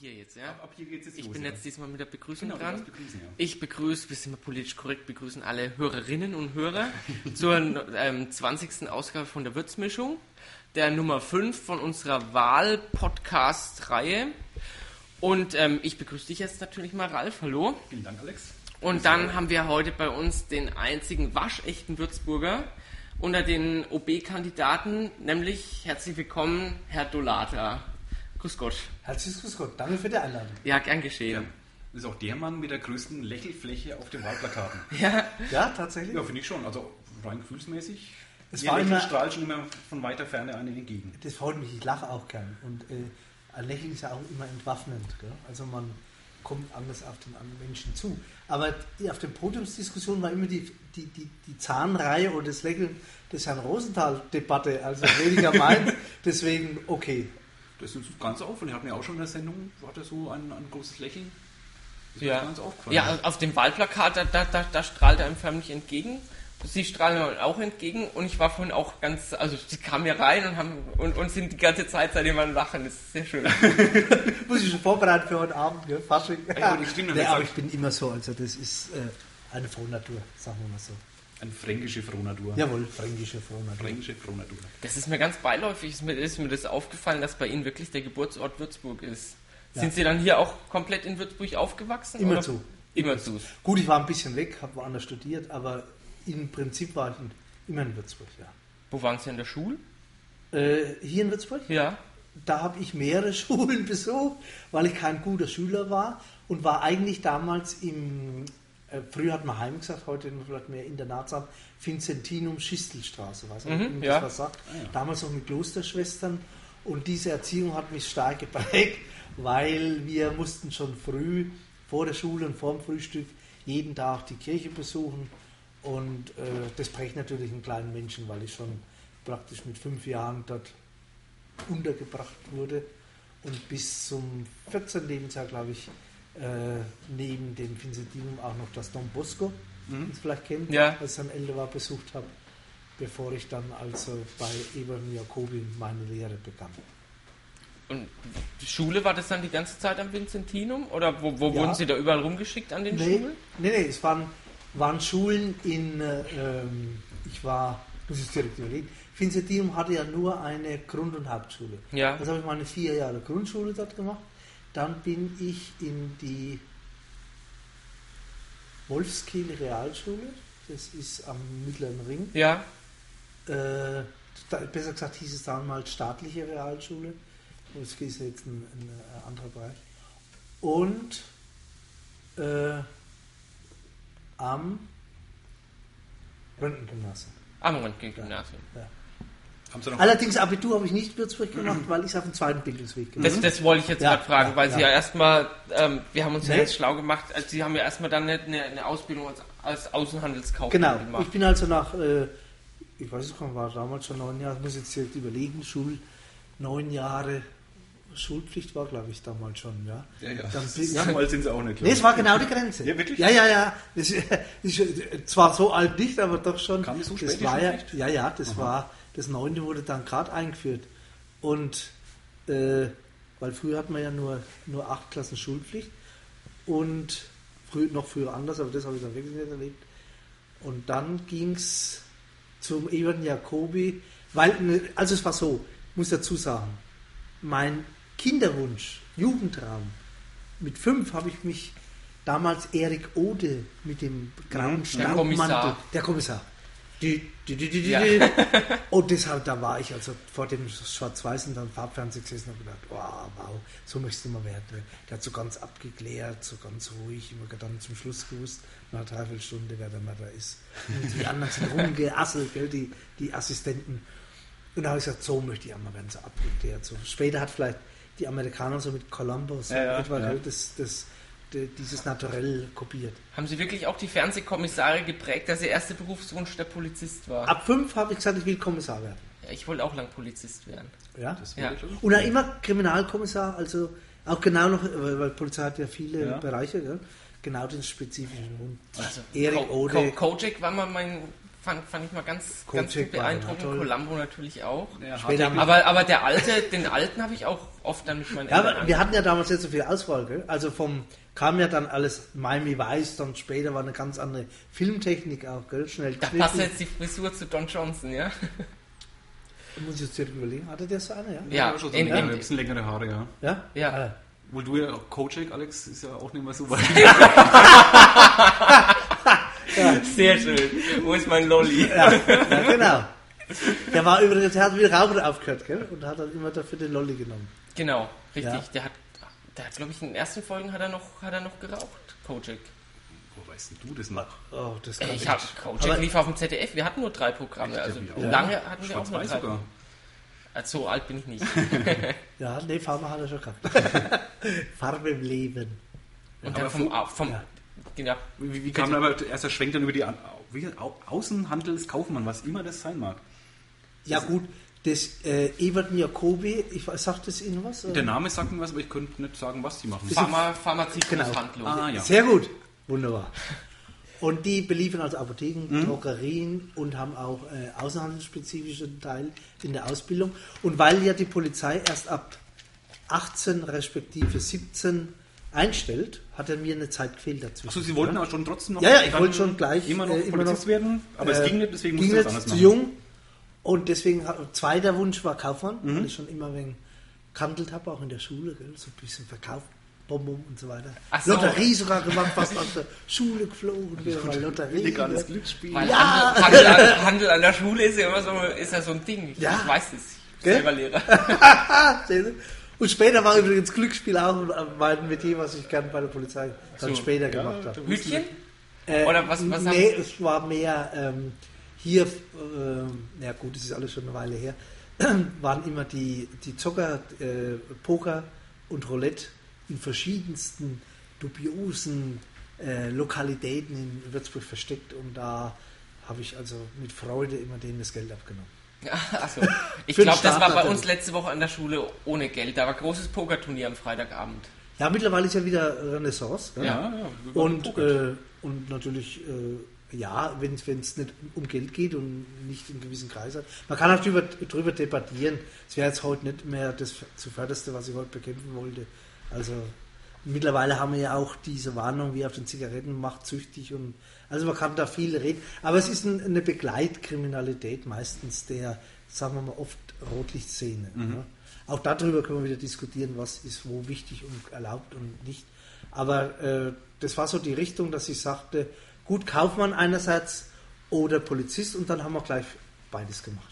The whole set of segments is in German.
hier jetzt, ja? Ab, ab hier geht's jetzt Ich los. bin ja. jetzt diesmal mit der Begrüßung Genau, dran. begrüßen, ja. Ich begrüße, wir sind mal politisch korrekt, begrüßen alle Hörerinnen und Hörer zur ähm, 20. Ausgabe von der Würzmischung, der Nummer 5 von unserer Wahl-Podcast-Reihe. Und ähm, ich begrüße dich jetzt natürlich mal, Ralf. Hallo. Vielen Dank, Alex. Und dann haben wir heute bei uns den einzigen waschechten Würzburger unter den OB-Kandidaten, nämlich herzlich willkommen, Herr Dolata. Grüß Gott. Herzliches Grüß Gott. Danke für die Einladung. Ja, gern geschehen. Das ist auch der Mann mit der größten Lächelfläche auf den Wahlplakaten. Ja, Ja, tatsächlich. Ja, finde ich schon. Also rein gefühlsmäßig. Es war immer- strahlt schon immer von weiter Ferne einen entgegen. Das freut mich. Ich lache auch gern. Und äh, ein Lächeln ist ja auch immer entwaffnend. Gell? Also man kommt anders auf den anderen Menschen zu. Aber auf der Podiumsdiskussion war immer die, die, die, die Zahnreihe oder das Lächeln des Herrn Rosenthal-Debatte. Also weniger meins. Deswegen okay. Das ist ganz auf. Und wir hatten ja auch schon in der Sendung, war da so ein, ein großes Lächeln. Das Ja. ganz aufgefallen. ja auf dem Wahlplakat, da, da, da, da strahlt er einem förmlich entgegen. Sie strahlen mir auch entgegen und ich war vorhin auch ganz, also sie kamen hier rein und haben und, und sind die ganze Zeit seitdem am Lachen. Das ist sehr schön. Muss ich schon vorbereiten für heute Abend. Gell? Fasching. Ja, das stimmt, nee, aber ich bin immer so. Also das ist äh, eine Frohnatur, sagen wir mal so. Eine fränkische Frohnatur. Jawohl, fränkische Frohnatur. Fränkische Frohnatur. Das ist mir ganz beiläufig, ist mir, ist mir das aufgefallen, dass bei Ihnen wirklich der Geburtsort Würzburg ist. Ja. Sind Sie dann hier auch komplett in Würzburg aufgewachsen? Immer oder? zu. Immer zu. Gut, ich war ein bisschen weg, habe woanders studiert, aber im Prinzip war ich in, immer in Würzburg, ja. Wo waren Sie in der Schule? Äh, hier in Würzburg, Ja. da habe ich mehrere Schulen besucht, weil ich kein guter Schüler war und war eigentlich damals im, früher hat man Heim gesagt, heute vielleicht mehr Internatsam, Vincentinum Schistelstraße, weiß nicht, Mhm, ja. das was sagt. Damals noch mit Klosterschwestern und diese Erziehung hat mich stark geprägt, weil wir mussten schon früh vor der Schule und vor dem Frühstück jeden Tag die Kirche besuchen und äh, das prägt natürlich einen kleinen Menschen, weil ich schon praktisch mit fünf Jahren dort untergebracht wurde und bis zum 14. Lebensjahr, glaube ich, äh, neben dem Vincentinum auch noch das Don Bosco, den Sie vielleicht kennen, Ja. als ich älter war, besucht habe, bevor ich dann also bei Eberhard Jacobi meine Lehre begann. Und die Schule war das dann die ganze Zeit am Vincentinum? Oder wo, wo Ja. wurden Sie da überall rumgeschickt an den Nee, Schulen? nee, nee, es waren, waren Schulen in, äh, ähm, ich war, muss ich direkt überlegen, Vincentinum hatte ja nur eine Grund- und Hauptschule. Ja. Also habe ich meine vier Jahre Grundschule dort gemacht. Dann bin ich in die Wolfskiel Realschule, das ist am Mittleren Ring. Ja. Äh, besser gesagt hieß es damals staatliche Realschule. Wolfskiel ist jetzt ein, ein, anderer Bereich. Und äh, am Röntgengymnasium. Am Röntgen-Gymnasium. Ja. Noch Allerdings Abitur habe ich nicht in Würzburg gemacht, weil ich es auf dem zweiten Bildungsweg gemacht Das, das wollte ich jetzt Ja, gerade fragen, ja, weil Sie ja. ja erstmal, ähm, wir haben uns ja Nee. jetzt schlau gemacht, also Sie haben ja erstmal dann eine, eine, Ausbildung als, als Außenhandelskaufmann Genau, gemacht. ich bin also nach, äh, ich weiß nicht, war damals schon neun Jahre, ich muss jetzt direkt überlegen, Schul, neun Jahre Schulpflicht war, glaube ich, damals schon, ja. Ja, ja. Dann, So alt sind sie auch nicht. Nee, es war genau die Grenze. Ja, wirklich? Ja, ja, ja. Das ist, ist zwar so alt nicht, aber doch schon. Kam das so das spät, war ja, ja, ja, das war, das neunte wurde dann gerade eingeführt. Und, äh, weil früher hatten wir ja nur, nur acht Klassen Schulpflicht und früh, noch früher anders, aber das habe ich dann wirklich nicht erlebt. Und dann ging es zum Ewan Jacobi, weil, ne, also es war so, ich muss dazu sagen, mein Kinderwunsch, Jugendtraum, mit fünf habe ich mich damals Erik Ode mit dem grauen. Staubmantel, der Kommissar. Die, die, die, die, Ja. die. Und deshalb, da war ich also vor dem Schwarz-Weiß und dann Farbfernsehen gesessen und gedacht, wow, wow, so möchtest du mal werden. Der hat so ganz abgeklärt, so ganz ruhig, immer dann zum Schluss gewusst, nach einer Dreiviertelstunde, wer der mal da ist. Und die anderen sind rumgeasselt, gell, die, die Assistenten. Und da habe ich gesagt, so möchte ich einmal werden, so abgeklärt. So. Später hat vielleicht die Amerikaner so mit Columbus Ja, ja, etwa ja. das, das, dieses Naturell kopiert. Haben Sie wirklich auch die Fernsehkommissare geprägt, dass Ihr erster Berufswunsch der Polizist war? Ab fünf habe ich gesagt, ich will Kommissar werden. Ja, ich wollte auch lang Polizist werden. Ja? Das Ja. Und auch immer Kriminalkommissar, also auch genau noch, weil weil Polizei hat ja viele Ja. Bereiche, gell? genau den spezifischen Hund. Also, Erik Ko- Ode. Ko- Kojak war mal mein fand, fand ich mal ganz, ganz beeindruckend. toll. Columbo natürlich auch. Ja, Später. Aber, aber der alte, den alten habe ich auch oft dann mit meinen Ja, aber wir hatten ja damals nicht so viel Auswahl, gell? Also vom kam ja dann alles Miami Weiß, dann später war eine ganz andere Filmtechnik auch, gell? Schnell Da passt jetzt die Frisur zu Don Johnson, ja? Muss ich jetzt direkt überlegen, hatte der so eine, ja? Ja, Ja, schon so in- ein bisschen längere Haare, ja. Ja? Ja. Ah, Wohl du ja, Kojak, Alex, ist ja auch nicht mehr so weit. Sehr schön. Wo ist mein Lolli? ja, ja, genau. Der war übrigens, der hat wieder Rauchen aufgehört, gell? Und hat dann immer dafür den Lolli genommen. Genau, richtig. Ja. Der hat, der hat, glaube ich, in den ersten Folgen hat er noch, hat er noch geraucht, Kojak. Wo weißt denn du das noch? Oh, das kann Ich habe Kojak lief auf dem ZDF. Wir hatten nur drei Programme. Also ich lange hatten wir auch nur Schwarz-Weiß drei. sogar. Also, so alt bin ich nicht. Ja, nee, Farbe hat er schon gehabt. Farbe im Leben. Und Aber dann vom, vom ja. Genau, Wie, wie kam aber erst der Schwenk dann über die wie, Au Außenhandelskaufmann, was immer das sein mag? Ja gut, das äh, Ebert Jacobi, ich sagt das Ihnen was? oder? Der Name sagt mir was, aber ich könnte nicht sagen, was die machen. Pharma, Pharmazeutismushandlung. Ah, ja. Sehr gut, wunderbar. Und die beliefern also Apotheken, Mhm. Drogerien und haben auch äh, außenhandelsspezifischen Teil in der Ausbildung. Und weil ja die Polizei erst ab 18 respektive 17 einstellt, hat er mir eine Zeit gefehlt dazwischen. Achso, Sie wollten aber schon trotzdem noch Ja, ja, ich wollte schon gleich, immer noch äh, immer Polizist noch, werden, aber es Äh, ging nicht, deswegen ging musste ich was nicht, anderes zu machen. jung. Und deswegen, zweiter Wunsch war Kaufmann, Mhm. weil ich schon immer wegen kandelt habe, auch in der Schule, gell, so ein bisschen verkauft, Bonbon und so weiter. Ach so. Lotterie sogar gemacht, fast aus der Schule geflogen, wieder mal Lotterie. Illegales gell. Glücksspiel. Weil Ja. Handel, Handel, an, Handel an der Schule ist ja immer so, ist ja so ein Ding. Ich, Ja. ich weiß es. Ich bin selber Lehrer. Und später war übrigens Glücksspiel auch mein Metier, was ich gerne bei der Polizei dann So, später gemacht habe. Hütchen? Äh, Oder was- was haben Nee, Sie- es war mehr ähm, hier, ähm, ja gut, das ist alles schon eine Weile her, waren immer die, die Zocker, äh, Poker und Roulette in verschiedensten dubiosen äh, Lokalitäten in Würzburg versteckt und da habe ich also mit Freude immer denen das Geld abgenommen. Achso. Ich glaube, das war bei uns letzte Woche an der Schule ohne Geld. Da war großes Pokerturnier am Freitagabend. Ja, mittlerweile ist ja wieder Renaissance. gell? Ja, ja. Und, äh, und natürlich, äh, ja, wenn es nicht um Geld geht und nicht in gewissen Kreisen. Man kann auch drüber, drüber debattieren. Es wäre jetzt heute nicht mehr das zuvörderste, was ich heute bekämpfen wollte. Also mittlerweile haben wir ja auch diese Warnung, wie auf den Zigaretten macht süchtig und also man kann da viel reden. Aber es ist ein, eine Begleitkriminalität meistens der, sagen wir mal, oft Rotlichtszene. Ne? Auch darüber können wir wieder diskutieren, was ist wo wichtig und erlaubt und nicht. Aber äh, das war so die Richtung, dass ich sagte, gut, Kaufmann einerseits oder Polizist und dann haben wir gleich beides gemacht.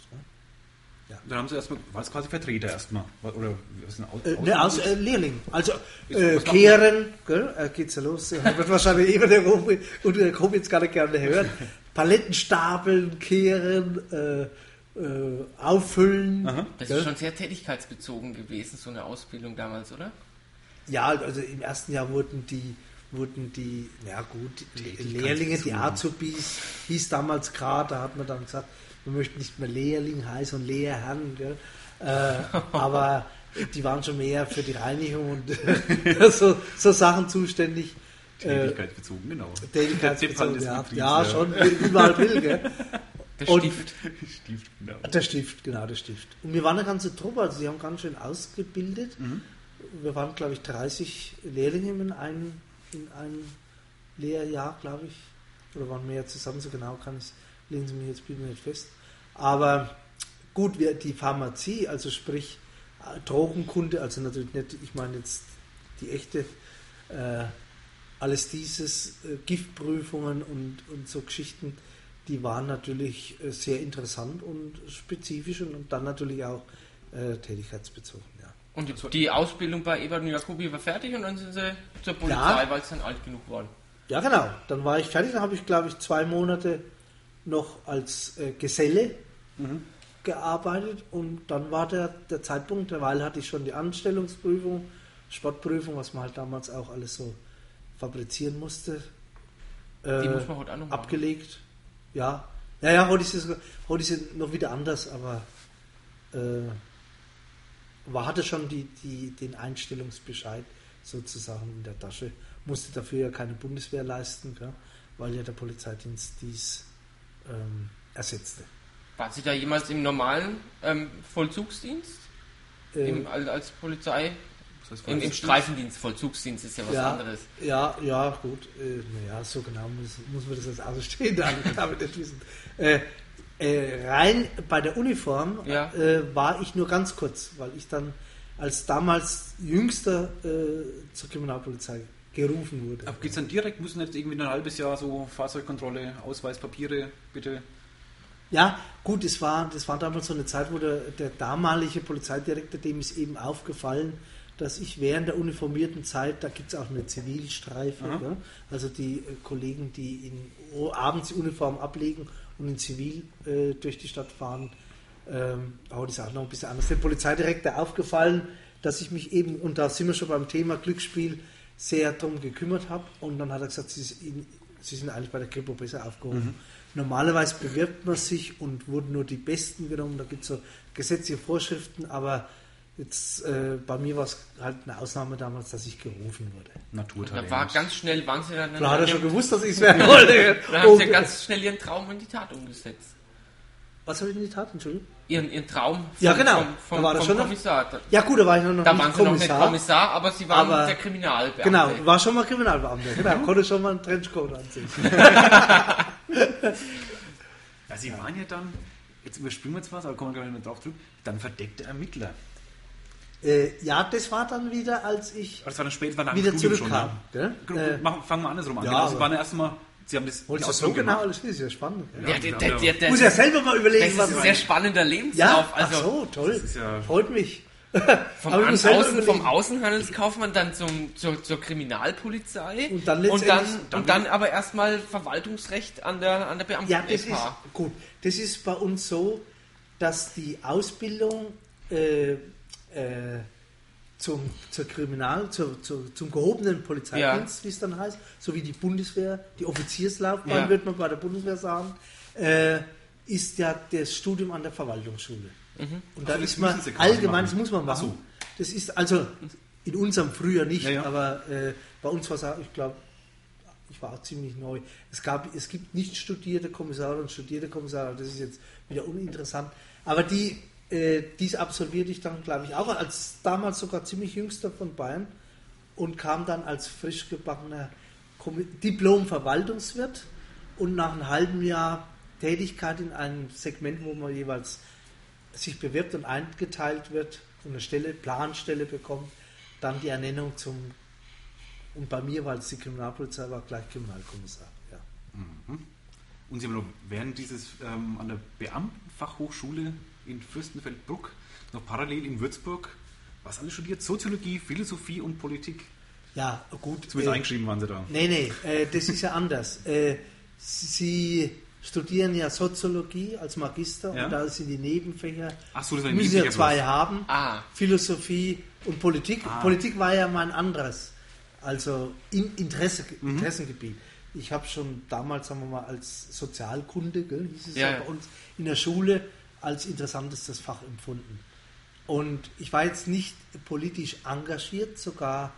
Ne? Dann haben Sie erstmal, war es quasi Vertreter erstmal? Oder was Aus, Äh, ne, aus, äh, Lehrling. Also äh, kehren, gell? Äh, geht's ja los. Ja, wird wahrscheinlich eben der und der Robi jetzt gar nicht gerne hören. Paletten stapeln, kehren, äh, äh, auffüllen. Das gell? ist schon sehr tätigkeitsbezogen gewesen, so eine Ausbildung damals, oder? Ja, also im ersten Jahr wurden die, wurden die, ja gut, die Lehrlinge, die Azubis, hieß damals gerade, da hat man dann gesagt, wir möchten nicht mehr Lehrling heißen und Lehrherren, gell? Äh, aber die waren schon mehr für die Reinigung und so, so Sachen zuständig. Äh, Tätigkeitsbezogen, genau. Tätigkeitsbezogen, des ja, Betriebs, ja, schon, überall will, gell? Der Und- Stift. Stift, genau. Der Stift, genau, der Stift. Und wir waren eine ganze Truppe, also sie haben ganz schön ausgebildet. Wir waren, glaube ich, 30 Lehrlinge in einem, in einem Lehrjahr, glaube ich. Oder waren mehr zusammen, so genau kann ich legen Sie mich jetzt bitte nicht fest. Aber gut, wir, die Pharmazie, also sprich äh, Drogenkunde, also natürlich nicht, ich meine jetzt die echte, äh, alles dieses, äh, Giftprüfungen und, und so Geschichten, die waren natürlich äh, sehr interessant und spezifisch und, und dann natürlich auch äh, tätigkeitsbezogen. Ja. Und die, die Ausbildung bei Ebert und Jacobi war fertig und dann sind sie zur Polizei, Ja. weil sie dann alt genug waren. ja, genau. Dann war ich fertig. Dann habe ich, glaube ich, zwei Monate noch als äh, Geselle gearbeitet und dann war der, der Zeitpunkt, derweil hatte ich schon die Anstellungsprüfung, Sportprüfung, was man halt damals auch alles so fabrizieren musste. Die äh, muss man heute auch noch abgelegt. Ja. Ja, ja, heute ist es heute ist es noch wieder anders, aber äh, war, hatte schon die, die, den Einstellungsbescheid sozusagen in der Tasche. Musste dafür ja keine Bundeswehr leisten, gell, weil ja der Polizeidienst dies ähm, ersetzte. Waren Sie da jemals im normalen ähm, Vollzugsdienst? Äh, Im, als, als Polizei? Im, Im? Streifendienst, Vollzugsdienst ist ja was ja, anderes. Ja, ja, gut. Äh, naja, so genau muss, muss man das als Außenstehender damit nicht wissen. Äh, äh, rein bei der Uniform Ja. äh, war ich nur ganz kurz, weil ich dann als damals Jüngster äh, zur Kriminalpolizei gerufen wurde. Aber geht's dann direkt, müssen jetzt irgendwie ein halbes Jahr so Fahrzeugkontrolle, Ausweis, Papiere, bitte. Ja, gut, das war, das war damals so eine Zeit, wo der, der damalige Polizeidirektor, dem ist eben aufgefallen, dass ich während der uniformierten Zeit, da gibt es auch eine Zivilstreife, ja, also die äh, Kollegen, die in, abends die Uniform ablegen und in Zivil äh, durch die Stadt fahren, ähm, aber das ist auch noch ein bisschen anders. Dem Polizeidirektor aufgefallen, dass ich mich eben, und da sind wir schon beim Thema Glücksspiel, sehr darum gekümmert habe. Und dann hat er gesagt, Sie, sind- Sie sind eigentlich bei der Kripo besser aufgehoben. Normalerweise bewirbt man sich und wurden nur die Besten genommen. Da gibt es so gesetzliche Vorschriften, aber jetzt äh, bei mir war es halt eine Ausnahme damals, dass ich gerufen wurde. Naturtalent. Da war ganz schnell, waren Sie dann... Da hat er schon gewusst, dass ich es werden wollte. Dann haben Sie ja ganz schnell Ihren Traum in die Tat umgesetzt. was habe ich in die Tat? Entschuldigung. Ihren, Ihren Traum vom, Ja, genau. vom, vom, Da war das vom schon noch- Kommissar. Da, Ja gut, da war ich noch da nicht waren Sie noch nicht Kommissar. Aber Sie waren Aber- der Kriminalbeamte. Genau, war schon mal Kriminalbeamter. Genau, konnte schon mal einen Trenchcoat anziehen. Ja, Sie waren ja dann, jetzt überspringen wir jetzt was, aber kommen wir gleich noch drauf zurück, dann verdeckte Ermittler. Äh, ja, das war dann wieder, als ich Aber das war dann später, war dem wieder Studium zurückkam. Schon, ne? Äh, Machen- Fangen wir andersrum an. ja, genau, Sie aber- waren ja erstmal, Sie haben das Wolltest die du so Ausbildung genau? gemacht. Das ist ja spannend. gell? Der, der, der, der, der, Muss ja selber mal überlegen, das ist ein sehr spannender Ja, Lebenslauf. ach Also so, toll. Das ist ja- Freut mich. vom, An Außen, vom. Außenhandelskaufmann dann zum, zur, zur Kriminalpolizei Und dann und dann, und dann aber erstmal Verwaltungsrecht an der, an der Beamten Ja, das ist gut. Das ist bei uns so, dass die Ausbildung äh, äh, zum, zur Kriminal, zur, zur, zum gehobenen Polizeidienst, wie es dann heißt, so wie die Bundeswehr, die Offizierslaufbahn, Ja. wird man bei der Bundeswehr sagen, äh, ist ja das Studium an der Verwaltungsschule. Und da Also das ist man allgemein, machen. das muss man Ach machen. so. Das ist also in unserem Frühjahr nicht, Ja, ja. aber äh, bei uns war es auch, ich glaube, ich war auch ziemlich neu. Es, gab, es gibt nicht studierte Kommissare und studierte Kommissare, das ist jetzt wieder uninteressant. Aber die, äh, dies absolvierte ich dann, glaube ich, auch als damals sogar ziemlich jüngster von Bayern und kam dann als frisch gebackener Diplom-Verwaltungswirt und nach einem halben Jahr Tätigkeit in einem Segment, wo man jeweils sich bewirbt und eingeteilt wird und eine Stelle, Planstelle bekommt, dann die Ernennung zum und bei mir, weil es die Kriminalpolizei war, gleich Kriminalkommissar. Ja. Und Sie haben noch während dieses ähm, an der Beamtenfachhochschule in Fürstenfeldbruck noch parallel in Würzburg was alles studiert? Soziologie, Philosophie und Politik. Ja, gut. Zumindest äh, eingeschrieben waren Sie da. Nee, nee, äh, das ist ja anders. Äh, Sie studieren ja Soziologie als Magister Ja. und da sind die Nebenfächer. Ach so, das war müssen ja zwei bloß. haben. Ah. Philosophie und Politik. Ah. Politik war ja mein anderes, also in Interesse, Mhm. Interessengebiet. Ich habe schon damals, sagen wir mal, als Sozialkunde, gell, hieß es ja, Ja, ja. bei uns in der Schule, als interessantestes Fach empfunden. Und ich war jetzt nicht politisch engagiert, sogar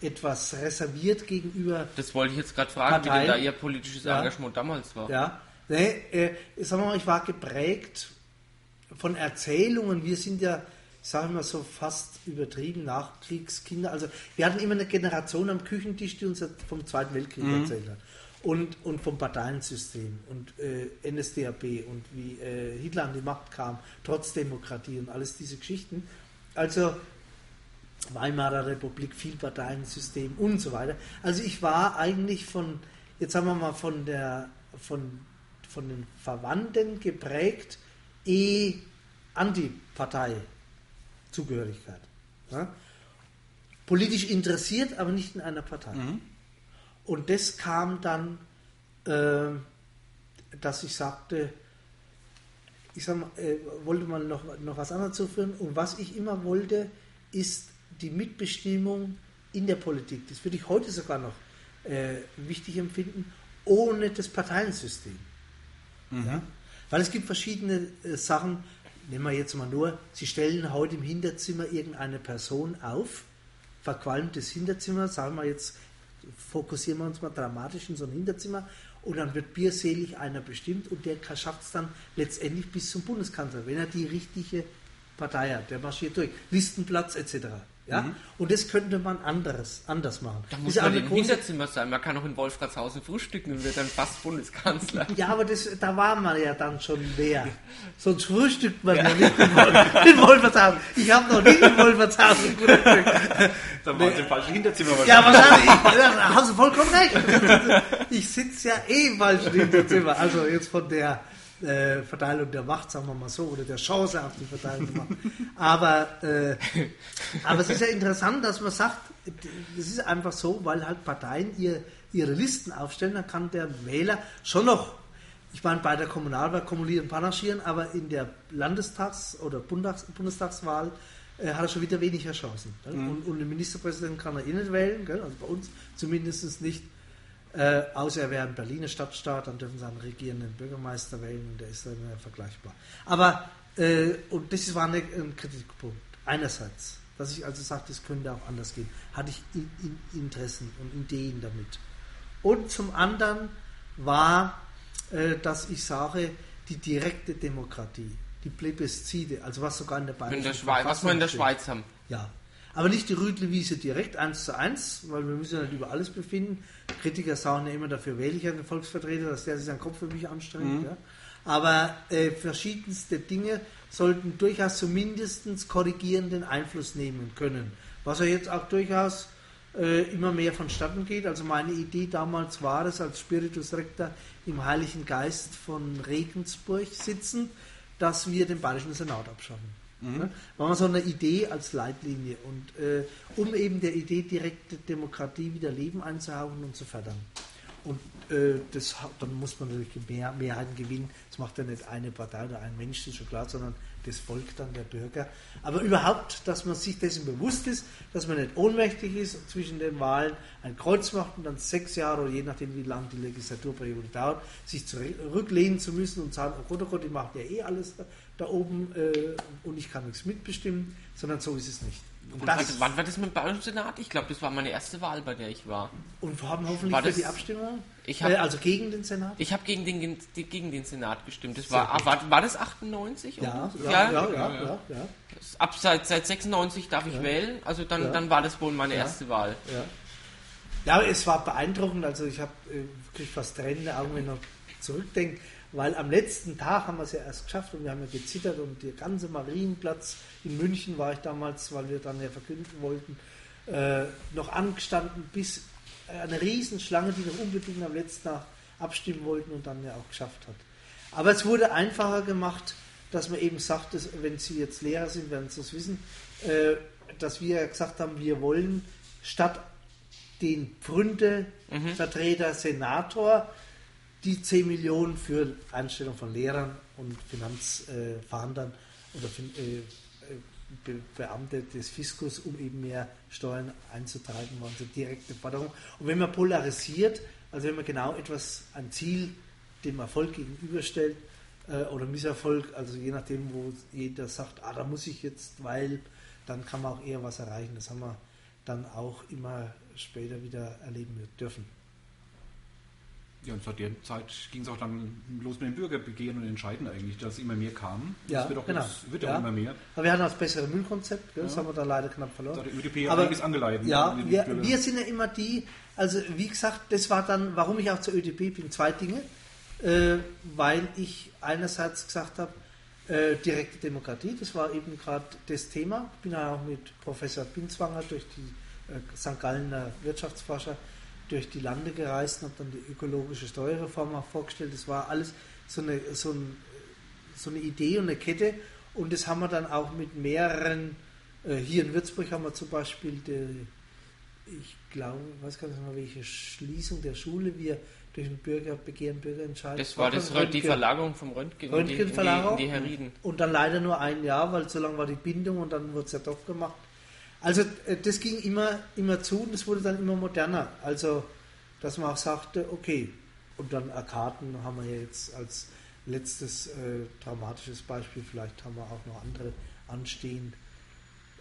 etwas reserviert gegenüber Das wollte ich jetzt gerade fragen, wie Parteien. denn da Ihr politisches Ja. Engagement damals war. Ja, nee, äh, sagen wir mal, ich war geprägt von Erzählungen. Wir sind ja, sagen wir mal so, fast übertrieben Nachkriegskinder. Also wir hatten immer eine Generation am Küchentisch, die uns vom Zweiten Weltkrieg erzählt hat. Und, und vom Parteiensystem und äh, NSDAP und wie äh, Hitler an die Macht kam, trotz Demokratie und alles diese Geschichten. Also Weimarer Republik, Vielparteiensystem und so weiter. Also ich war eigentlich von, jetzt sagen wir mal, von der von, von den Verwandten geprägt, eh Antipartei-Zugehörigkeit. Ja? Politisch interessiert, aber nicht in einer Partei. Und das kam dann, äh, dass ich sagte, ich sag mal, äh, wollte mal noch, noch was anderes zuführen. Und was ich immer wollte, ist die Mitbestimmung in der Politik. Das würde ich heute sogar noch äh, wichtig empfinden, ohne das Parteiensystem. Ja? Weil es gibt verschiedene äh, Sachen, nehmen wir jetzt mal nur, Sie stellen heute im Hinterzimmer irgendeine Person auf, verqualmtes Hinterzimmer, sagen wir jetzt, fokussieren wir uns mal dramatisch in so ein Hinterzimmer und dann wird bierselig einer bestimmt und der schafft es dann letztendlich bis zum Bundeskanzler, wenn er die richtige Partei hat. Der marschiert durch. Listenplatz etc. Ja? Mhm. Und das könnte man anderes, anders machen. Da Das muss ist man im Hinterzimmer sein. Man kann auch in Wolfratshausen frühstücken und wird dann fast Bundeskanzler. Ja, aber das, da war man ja dann schon wer. Sonst frühstückt man ja, nicht in, Wolf, in Wolfertshausen. Ich habe noch nie in Wolfertshausen gefrühstückt. Da war es im falschen Hinterzimmer. Ja, wahrscheinlich. Da hast du vollkommen recht. Ich sitze ja eh im falschen Hinterzimmer. Also jetzt von der äh, Verteilung der Macht, sagen wir mal so, oder der Chance auf die Verteilung der Macht. Aber, äh, aber es ist ja interessant, dass man sagt, es ist einfach so, weil halt Parteien ihr, ihre Listen aufstellen, dann kann der Wähler schon noch, ich meine, bei der Kommunalwahl kumulieren, panaschieren, aber in der Landestags- oder Bundes Bundestagswahl äh, hat er schon wieder weniger Chancen. Gell? Und, und den Ministerpräsidenten kann er eh nicht wählen, gell? also bei uns zumindest nicht. Äh, außer er wäre ein Berliner Stadtstaat, dann dürfen sie einen regierenden Bürgermeister wählen und der ist dann äh, vergleichbar. Aber, äh, und das war eine, ein Kritikpunkt. Einerseits, dass ich also sagte, es könnte auch anders gehen, hatte ich in, in Interessen und Ideen damit. Und zum anderen war, äh, dass ich sage, die direkte Demokratie, die Plebiszide, also was sogar in der In Bayerischen der Schweiz, was wir in der. Schweiz haben. Ja. Aber nicht die Rüdlewiese direkt eins zu eins, weil wir müssen ja nicht über alles befinden. Kritiker sagen ja immer, dafür wähle ich einen Volksvertreter, dass der sich seinen Kopf für mich anstrengt. Ja. Aber äh, verschiedenste Dinge sollten durchaus zumindest korrigierenden Einfluss nehmen können. Was ja jetzt auch durchaus äh, immer mehr vonstatten geht. Also meine Idee damals war es, als Spiritus Rector im Heiligen Geist von Regensburg sitzen, dass wir den Bayerischen Senat abschaffen. War mal so eine Idee als Leitlinie und äh, um eben der Idee direkte Demokratie wieder Leben einzuhauchen und zu fördern. Und äh, das, dann muss man natürlich mehr, Mehrheiten gewinnen. Das macht ja nicht eine Partei oder ein Mensch, das ist schon klar, sondern das Volk dann der Bürger. Aber überhaupt, dass man sich dessen bewusst ist, dass man nicht ohnmächtig ist und zwischen den Wahlen ein Kreuz macht und dann sechs Jahre oder je nachdem, wie lang die Legislaturperiode dauert, sich zurücklehnen zu müssen und sagen, oh Gott, oh Gott, die machen ja eh alles da, oben äh, und ich kann nichts mitbestimmen, sondern so ist es nicht. Und, das, wann, war das mit dem Bayerischen Senat? Ich glaube, das war meine erste Wahl, bei der ich war. und wir haben hoffentlich War für das- die Abstimmung, Ich hab- äh, also gegen den Senat. Ich habe gegen den, gegen den Senat gestimmt. Das war, ah, war, war das 98? Ja, ja, ja, ja, ja, ja. Ab seit, seit 96 darf ich wählen. Also dann, dann war das wohl meine erste Wahl. Ja, es war beeindruckend. Also ich habe äh, wirklich fast Tränen in den Augen, wenn ich noch zurückdenke, weil am letzten Tag haben wir es ja erst geschafft und wir haben ja gezittert und der ganze Marienplatz in München war ich damals, weil wir dann ja verkünden wollten, äh, noch angestanden bis äh, eine Riesenschlange, die noch unbedingt am letzten Tag abstimmen wollten und dann ja auch geschafft hat. Aber es wurde einfacher gemacht, dass man eben sagt, dass, wenn Sie jetzt Lehrer sind, werden Sie es wissen, äh, dass wir ja gesagt haben, wir wollen statt den Pfründe-Vertreter, Senator, die 10 Millionen für Einstellung von Lehrern und Finanzfahndern oder fin- äh, äh, Be Beamte des Fiskus, um eben mehr Steuern einzutreiben, waren so direkte Forderung. Und wenn man polarisiert, also wenn man genau etwas, ein Ziel dem Erfolg gegenüberstellt äh, oder Misserfolg, also je nachdem, wo jeder sagt, ah, da muss ich jetzt, weil, dann kann man auch eher was erreichen. Das haben wir dann auch immer später wieder erleben dürfen. Ja, und seit der Zeit ging es auch dann los mit dem Bürgerbegehren und Entscheiden eigentlich, dass immer mehr kam. Ja, das wird auch, genau. das wird Ja. auch immer mehr. Aber wir hatten das bessere Müllkonzept, gell? das Ja. haben wir da leider knapp verloren. Da hat die ÖDP Aber- einiges angeleitet. Ja, wir, wir sind ja immer die, also wie gesagt, das war dann, warum ich auch zur ÖDP bin, zwei Dinge. Äh, weil ich einerseits gesagt habe, äh, direkte Demokratie, das war eben gerade das Thema. Ich bin ja auch mit Professor Binzwanger durch die äh, St. Gallener Wirtschaftsforscher durch die Lande gereist und habe dann die ökologische Steuerreform auch vorgestellt. Das war alles so eine, so, ein, so eine Idee und eine Kette. Und das haben wir dann auch mit mehreren, äh, hier in Würzburg haben wir zum Beispiel, die, ich glaube, ich weiß gar nicht mehr, welche Schließung der Schule wir durch ein Bürgerbegehren, Bürgerentscheid. Das war das, Röntgen- die Verlagerung vom Röntgen in die, in die, Röntgenverlagerung. in die Herrieden. Und dann leider nur ein Jahr, weil so lange war die Bindung und dann wurde es ja doch gemacht. Also äh, das ging immer, immer zu und es wurde dann immer moderner. Also, dass man auch sagte, okay, und dann Arkaden haben wir ja jetzt als letztes äh, dramatisches Beispiel, vielleicht haben wir auch noch andere anstehen.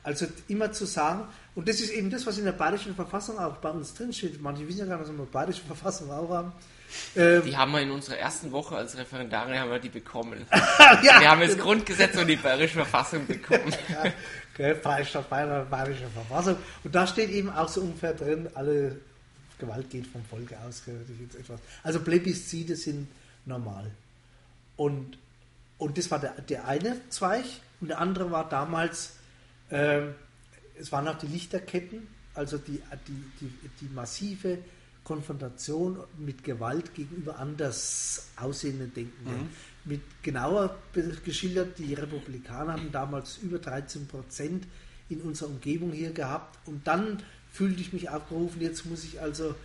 Also immer zu sagen, und das ist eben das, was in der Bayerischen Verfassung auch bei uns drinsteht. Manche wissen ja gar nicht, dass wir eine Bayerische Verfassung auch haben. Ähm, die haben wir in unserer ersten Woche als Referendare haben wir die bekommen. ja, wir haben das genau. Grundgesetz und die Bayerische Verfassung bekommen. ja, gell, Freistaat Bayern, Bayerische Verfassung. Und da steht eben auch so ungefähr drin, alle Gewalt geht vom Volke aus. Also Plebiszide sind normal. Und, und das war der, der eine Zweig. Und der andere war damals, äh, es waren auch die Lichterketten, also die, die, die, die massive Konfrontation mit Gewalt gegenüber anders aussehenden Denkenden. Mhm. Mit genauer geschildert, die Republikaner haben damals über 13 Prozent in unserer Umgebung hier gehabt und dann fühlte ich mich aufgerufen, jetzt muss ich also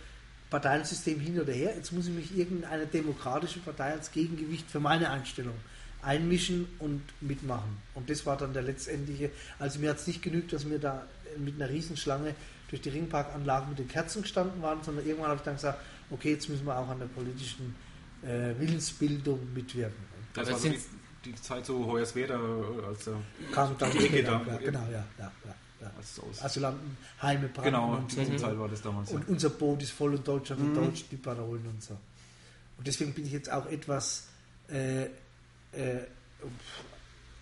Parteiensystem hin oder her, jetzt muss ich mich irgendeine demokratische Partei als Gegengewicht für meine Einstellung einmischen und mitmachen. Und das war dann der letztendliche, also mir hat es nicht genügt, dass wir da mit einer Riesenschlange durch die Ringparkanlagen mit den Kerzen gestanden waren, sondern irgendwann habe ich dann gesagt, okay, jetzt müssen wir auch an der politischen äh, Willensbildung mitwirken. Das war so die, die, Zeit so Hoyerswerda, als er kam dann die Ecke da. Ja, genau, ja, ja, ja. Ja. Asylanten, Heime, Genau, und diese mhm. Zeit war das damals. Und ja. unser Boot ist voll und Deutschland und mhm. Deutsch, die Parolen und so. Und deswegen bin ich jetzt auch etwas äh, äh,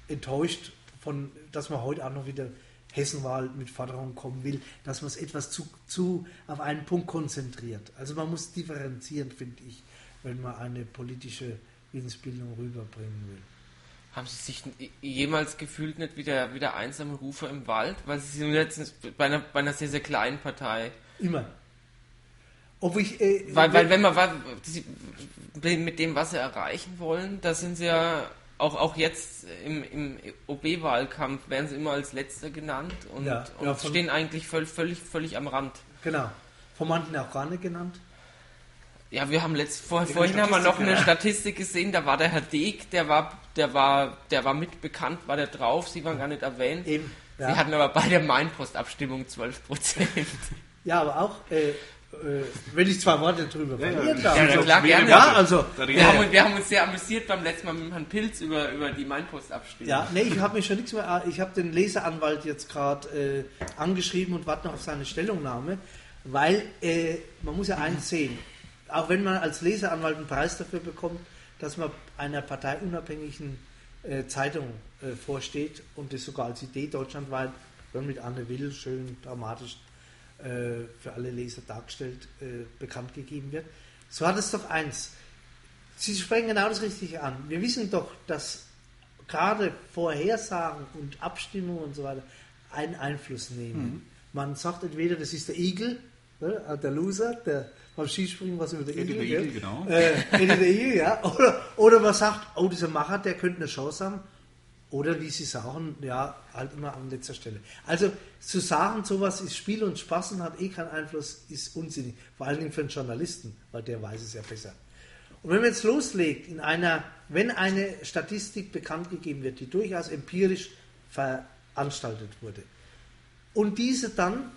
enttäuscht, von, dass man heute auch noch wieder Hessenwahl mit Forderungen kommen will, dass man es etwas zu, zu auf einen Punkt konzentriert. Also man muss differenzieren, finde ich, wenn man eine politische Willensbildung rüberbringen will. Haben Sie sich jemals gefühlt nicht wie der, wie der einsame Rufer im Wald? Weil Sie sind jetzt bei einer, bei einer sehr, sehr kleinen Partei. Immer. Ob ich, äh, weil, weil, wenn man mit dem, was Sie erreichen wollen, da sind Sie ja auch, auch jetzt im, im OB-Wahlkampf werden sie immer als Letzter genannt und, ja, und ja, stehen eigentlich völlig, völlig, völlig am Rand. Genau. Von manchen auch gar nicht genannt. Ja, wir haben letzt, vor, vorhin haben wir noch eine Statistik gesehen, da war der Herr Deeg, der war, der war, der war mitbekannt, war der drauf, sie waren gar nicht erwähnt. Eben, ja. Sie hatten aber bei der Mainpost-Abstimmung 12 Prozent. Ja, aber auch äh, äh, wenn ich zwei Worte drüber verlieren darf. Ja, ja, klar, gerne. Ja, also, wir, haben, wir haben uns sehr amüsiert beim letzten Mal mit Herrn Pilz über, über die Mainpost abstimmen. Ja, nee, ich habe mich schon nichts mehr. Ich habe den Leseranwalt jetzt gerade äh, angeschrieben und warte noch auf seine Stellungnahme, weil äh, man muss ja eins sehen. Auch wenn man als Leseranwalt einen Preis dafür bekommt, dass man einer parteiunabhängigen äh, Zeitung äh, vorsteht und das sogar als Idee deutschlandweit mit Anne Will schön dramatisch äh, für alle Leser dargestellt, äh, bekannt gegeben wird. So hat es doch eins. Sie sprechen genau das Richtige an. Wir wissen doch, dass gerade Vorhersagen und Abstimmungen und so weiter einen Einfluss nehmen. Mhm. Man sagt entweder, das ist der Igel, ne, der Loser, der beim Skispringen was über der Igel. Eddie Igel, genau. Äh, Eddie der Igel, ja. Oder, oder man sagt, oh, dieser Macher, der könnte eine Chance haben. Oder wie Sie sagen, ja, halt immer an letzter Stelle. Also zu sagen, sowas ist Spiel und Spaß und hat eh keinen Einfluss, ist unsinnig. Vor allen Dingen für einen Journalisten, weil der weiß es ja besser. Und wenn man jetzt loslegt, in einer, wenn eine Statistik bekannt gegeben wird, die durchaus empirisch veranstaltet wurde, und diese dann,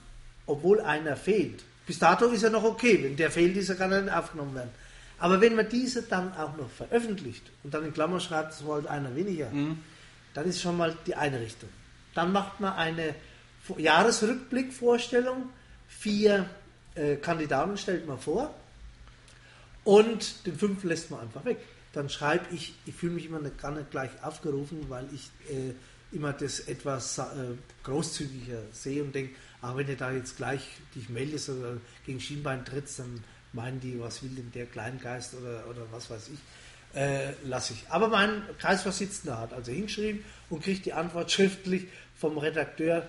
obwohl einer fehlt, bis dato ist er noch okay, wenn der fehlt, ist er kann er nicht aufgenommen werden. Aber wenn man diese dann auch noch veröffentlicht und dann in Klammer schreibt, es wollte einer weniger, mhm das ist schon mal die eine Richtung. Dann macht man eine Jahresrückblickvorstellung. Vier äh, Kandidaten stellt man vor und den fünften lässt man einfach weg. Dann schreibe ich, ich fühle mich immer nicht, gar nicht gleich aufgerufen, weil ich äh, immer das etwas äh, großzügiger sehe und denke, ah, wenn du da jetzt gleich dich meldest oder gegen Schienbein trittst, dann meinen die, was will denn der Kleingeist oder, oder was weiß ich äh, lasse ich. Aber mein Kreisvorsitzender hat also hingeschrieben und kriegt die Antwort schriftlich vom Redakteur.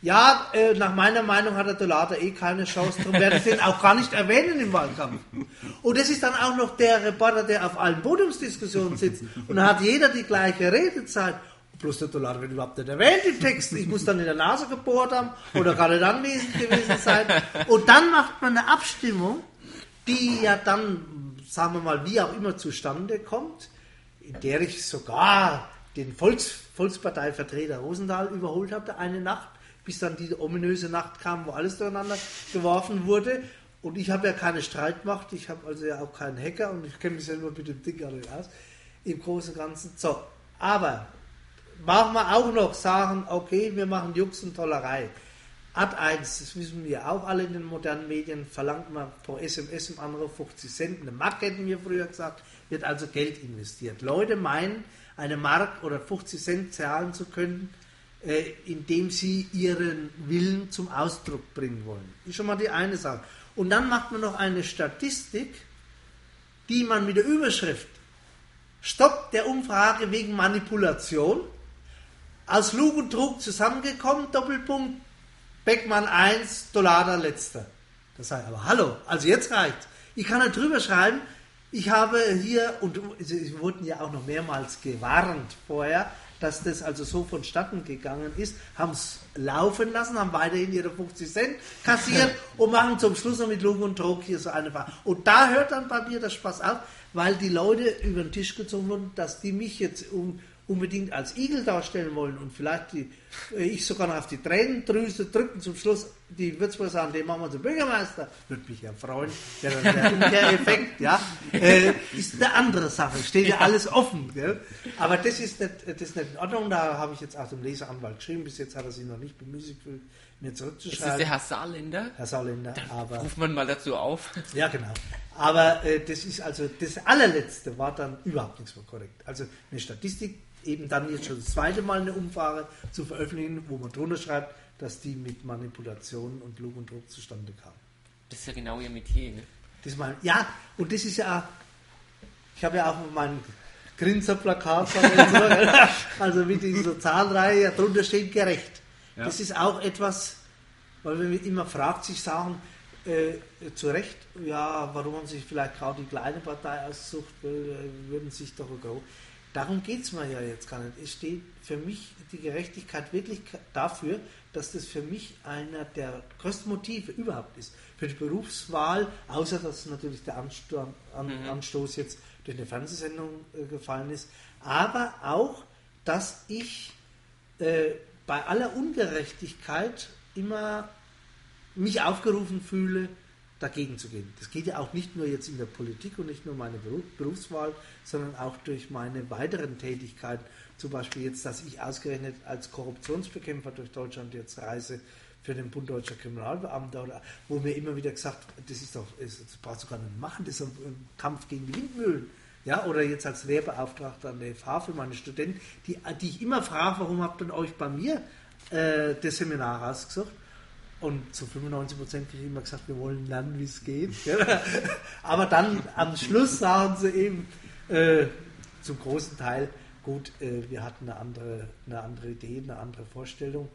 Ja, äh, nach meiner Meinung hat der Dolata eh keine Chance, darum werde ich den auch gar nicht erwähnen im Wahlkampf. Und das ist dann auch noch der Reporter, der auf allen Podiumsdiskussionen sitzt. Und da hat jeder die gleiche Redezeit. Plus der Dollar wird überhaupt nicht erwähnt im Text. Ich muss dann in der Nase gebohrt haben oder gerade dann anwesend gewesen sein. Und dann macht man eine Abstimmung, die ja dann sagen wir mal, wie auch immer zustande kommt, in der ich sogar den Volks, Volksparteivertreter Rosendahl überholt habe, eine Nacht, bis dann diese ominöse Nacht kam, wo alles durcheinander geworfen wurde. Und ich habe ja keine Streitmacht, ich habe also ja auch keinen Hacker und ich kenne mich nur mit dem Ding aus, im Großen und Ganzen. So, aber machen wir auch noch sagen, okay, wir machen Jux und Tollerei. Ad 1, das wissen wir auch alle in den modernen Medien, verlangt man pro SMS im Anruf 50 Cent. Eine Mark hätten wir früher gesagt, wird also Geld investiert. Leute meinen, eine Mark oder 50 Cent zahlen zu können, äh, indem sie ihren Willen zum Ausdruck bringen wollen. Ist schon mal die eine Sache. Und dann macht man noch eine Statistik, die man mit der Überschrift Stopp der Umfrage wegen Manipulation aus Lug und Trug zusammengekommen, Doppelpunkt, Beckmann 1, Dolada letzter. Das sei aber hallo, also jetzt reicht's. Ich kann da drüber schreiben, ich habe hier, und Sie wurden ja auch noch mehrmals gewarnt vorher, dass das also so vonstatten gegangen ist, haben es laufen lassen, haben weiterhin ihre 50 Cent kassiert und machen zum Schluss noch mit Lug und Trug hier so eine Frage. Und da hört dann bei mir der Spaß auf, weil die Leute über den Tisch gezogen wurden, dass die mich jetzt um, unbedingt als Igel darstellen wollen und vielleicht die, äh, ich sogar noch auf die Tränendrüse drücken zum Schluss die Würzburger sagen, den machen wir zum Bürgermeister, würde mich ja freuen, der, der Umkehreffekt, ja, äh, ist eine andere Sache, steht ja, alles offen, gell? aber das ist, nicht, das ist nicht in Ordnung, da habe ich jetzt auch dem Leseranwalt geschrieben, bis jetzt hat er sich noch nicht bemüßigt, mir zurückzuschreiben. Ist das der Herr Saarländer? Herr Saarländer, Dann aber... Ruft man mal dazu auf. Ja, genau. Aber äh, das ist also, das allerletzte war dann überhaupt nichts mehr korrekt. Also eine Statistik, eben dann jetzt schon das zweite Mal eine Umfrage zu veröffentlichen, wo man drunter schreibt, dass die mit Manipulation und Lug und Druck zustande kam. Das ist ja genau ihr Metier, ne? Das mein, ja, und das ist ja, ich habe ja auch mein Grinserplakat, so, also mit dieser Zahlreihe, drunter steht gerecht. Ja. Das ist auch etwas, weil man immer fragt, sich sagen, äh, zu Recht, ja, warum haben sich vielleicht gerade die kleine Partei ausgesucht, äh, würden sich doch groß. Darum geht es mir ja jetzt gar nicht. Es steht für mich die Gerechtigkeit wirklich dafür, dass das für mich einer der größten Motive überhaupt ist. Für die Berufswahl, außer dass natürlich der Anstoß, an, mhm. Anstoß jetzt durch eine Fernsehsendung äh, gefallen ist, aber auch, dass ich äh, bei aller Ungerechtigkeit immer mich aufgerufen fühle, dagegen zu gehen. Das geht ja auch nicht nur jetzt in der Politik und nicht nur meine Berufswahl, sondern auch durch meine weiteren Tätigkeiten. Zum Beispiel jetzt, dass ich ausgerechnet als Korruptionsbekämpfer durch Deutschland jetzt reise für den Bund Deutscher Kriminalbeamter, oder, wo mir immer wieder gesagt, das ist doch, das brauchst du gar nicht machen, das ist ein Kampf gegen die Windmühlen. Ja, oder jetzt als Lehrbeauftragter an der FH für meine Studenten, die, die ich immer frage, warum habt ihr euch bei mir äh, das Seminar rausgesucht? Und zu 95 Prozent kriege ich immer gesagt, wir wollen lernen, wie es geht. Aber dann am Schluss sagen sie eben äh, zum großen Teil, gut, äh, wir hatten eine andere, eine andere Idee, eine andere Vorstellung.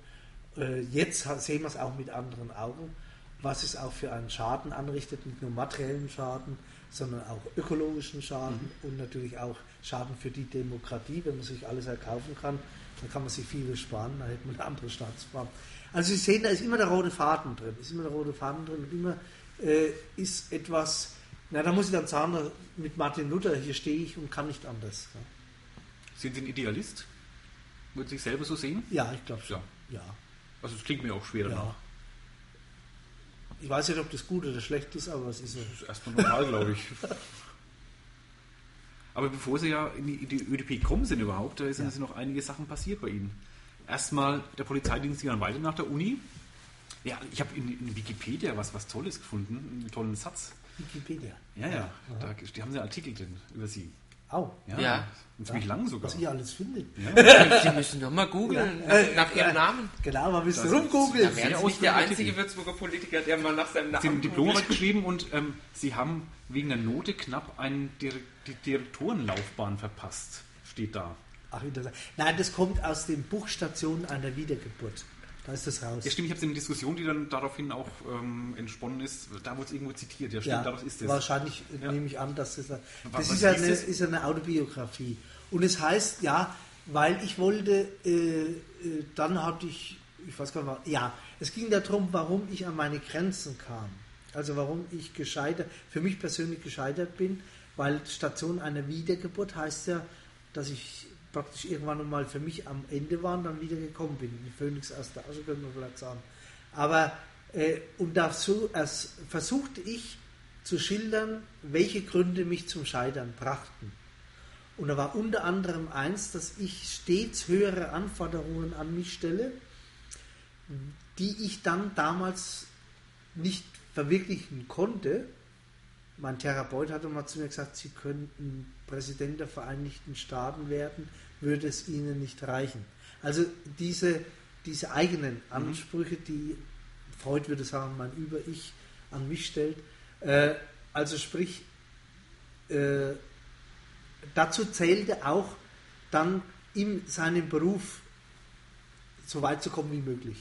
Äh, jetzt sehen wir es auch mit anderen Augen, was es auch für einen Schaden anrichtet, nicht nur materiellen Schaden, sondern auch ökologischen Schaden mhm. und natürlich auch Schaden für die Demokratie, wenn man sich alles erkaufen kann. Dann kann man sich viel sparen, dann hätte man eine andere Staatsform. Also Sie sehen, da ist immer der rote Faden drin, ist immer der rote Faden drin und immer äh, ist etwas, na da muss ich dann sagen, mit Martin Luther, hier stehe ich und kann nicht anders. Ja. Sind Sie ein Idealist? Würden Sie sich selber so sehen? Ja, ich glaube schon. Ja. Also es klingt mir auch schwer danach. Ja. Ich weiß nicht, ob das gut oder schlecht ist, aber es ist so. Das ist erstmal normal, glaube ich. Aber bevor Sie ja in die, in die ÖDP gekommen sind überhaupt, da sind ja. noch einige Sachen passiert bei Ihnen erstmal der Polizeidienst ging dann weiter nach der Uni. Ja, ich habe in, in, Wikipedia was, was Tolles gefunden, einen tollen Satz. Wikipedia? Ja, ja, da, die haben sie Artikel drin über sie. Au. Ja, ja. Und ziemlich ja. lang sogar. Was ich alles finde. Ja. Sie müssen doch mal googeln ja. nach, ihrem Namen. Genau, man müsste rumgoogeln. Da wäre nicht der einzige Würzburger Politiker, der mal nach seinem Namen Sie haben ein Diplom geschrieben und ähm, Sie haben wegen der Note knapp eine Direktorenlaufbahn verpasst, steht da. Ach, interessant. Nein, das kommt aus den Buchstationen einer Wiedergeburt. Da ist das raus. Ja, stimmt. Ich habe es in der Diskussion, die dann daraufhin auch ähm, entsponnen ist, da wurde es irgendwo zitiert. Ja, stimmt, ja, daraus ist es. Wahrscheinlich ja. nehme ich an, dass das, das was, ist, ja eine, ist, ist eine Autobiografie. Und es heißt, ja, weil ich wollte, äh, äh, dann hatte ich, ich weiß gar nicht, ja, es ging darum, warum ich an meine Grenzen kam. Also warum ich gescheitert, für mich persönlich gescheitert bin, weil Station einer Wiedergeburt heißt ja, dass ich praktisch irgendwann mal für mich am Ende war und dann wieder gekommen bin. Die Phoenix aus der Asche, könnte man vielleicht sagen. Aber, äh, und dazu als, versuchte ich zu schildern, welche Gründe mich zum Scheitern brachten. Und da war unter anderem eins, dass ich stets höhere Anforderungen an mich stelle, die ich dann damals nicht verwirklichen konnte. Mein Therapeut hatte mal zu mir gesagt, Sie könnten Präsident der Vereinigten Staaten werden, würde es Ihnen nicht reichen. Also diese, diese eigenen Ansprüche, die Freud würde sagen, mein Über-Ich an mich stellt. Äh, also sprich, äh, dazu zählte auch dann in seinem Beruf so weit zu kommen wie möglich.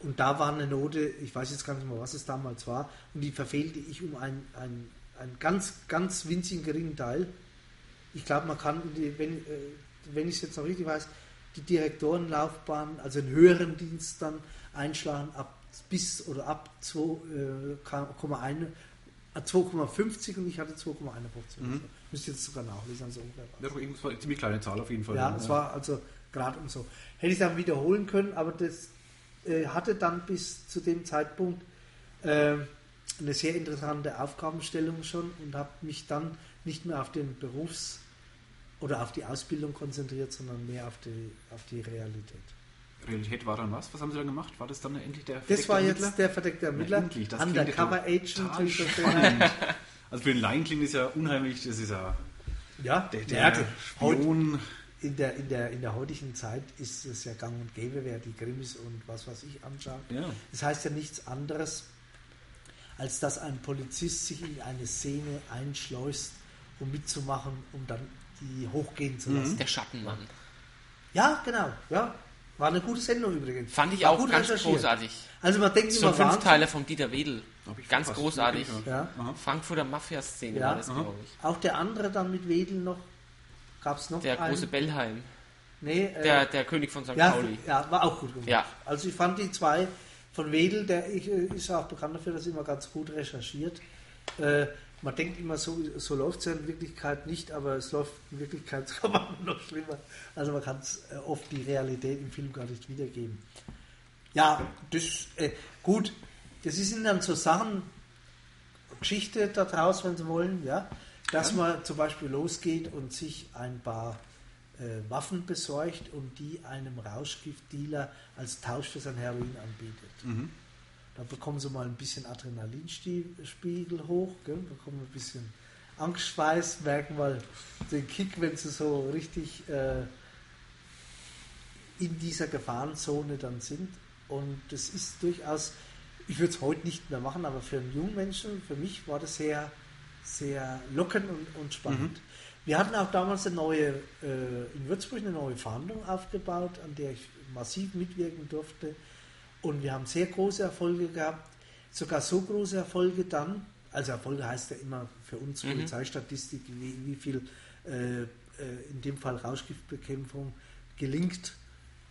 Und da war eine Note, ich weiß jetzt gar nicht mehr, was es damals war, und die verfehlte ich um einen, einen, einen ganz, ganz winzigen geringen Teil. Ich glaube, man kann, wenn, äh, wenn ich es jetzt noch richtig weiß, die Direktorenlaufbahn, also einen höheren Dienst dann einschlagen ab bis oder ab 2,1 2,50 und ich hatte 2,51. Mhm. Müsste jetzt sogar nachlesen. Also ja, das war eine ziemlich kleine Zahl auf jeden Fall. Ja, es ja. war also gerade um so. Hätte ich es dann wiederholen können, aber das äh, hatte dann bis zu dem Zeitpunkt äh, eine sehr interessante Aufgabenstellung schon und habe mich dann nicht mehr auf den Berufs- oder auf die Ausbildung konzentriert, sondern mehr auf die, auf die Realität. Realität war dann was? Was haben Sie dann gemacht? War das dann endlich der verdeckte Das war jetzt Ermittler? der verdeckte Ermittler. Na, endlich, das Undercover Agent. also für den Laien klingt das ja unheimlich, das ist ja, ja der, der ja, Spion. In der, in, der, in der heutigen Zeit ist es ja gang und gäbe, wer die Krimis und was weiß ich anschaut. Ja. Das heißt ja nichts anderes, als dass ein Polizist sich in eine Szene einschleust, um mitzumachen, um dann die hochgehen zu lassen. Der Schattenmann. Ja, genau. Ja, war eine gute Sendung übrigens. Fand ich War auch ganz großartig. Also man denkt so immer fünf Teile von Dieter Wedel. Ganz großartig. Ja. Frankfurter Mafia-Szene ja. war das, glaube ich. Auch der andere dann mit Wedel noch. Gab es noch Der einen? große Bellheim. Nee, äh, der, der König von St. Ja, Pauli. Ja, war auch gut gemacht. Ja. Also ich fand die zwei von Wedel, der ist auch bekannt dafür, dass er immer ganz gut recherchiert. Äh, man denkt immer, so, so läuft es ja in Wirklichkeit nicht, aber es läuft in Wirklichkeit sogar noch schlimmer. Also man kann es äh, oft die Realität im Film gar nicht wiedergeben. Ja, das, äh, gut, das sind dann so Sachen, Geschichte daraus, wenn Sie wollen, ja, dass ja. man zum Beispiel losgeht und sich ein paar äh, Waffen besorgt und die einem Rauschgiftdealer als Tausch für sein Heroin anbietet. Mhm. Da bekommen sie mal ein bisschen Adrenalinspiegel hoch, gell? bekommen ein bisschen Angstschweiß, merken mal den Kick, wenn sie so richtig äh, in dieser Gefahrenzone dann sind. Und das ist durchaus, ich würde es heute nicht mehr machen, aber für einen jungen Menschen, für mich war das sehr, sehr lockend und, und spannend. Mhm. Wir hatten auch damals eine neue, äh, in Würzburg eine neue Fahndung aufgebaut, an der ich massiv mitwirken durfte. Und wir haben sehr große Erfolge gehabt, sogar so große Erfolge dann, also Erfolge heißt ja immer für uns mhm. Polizeistatistik, wie, wie viel äh, äh, in dem Fall Rauschgiftbekämpfung gelingt,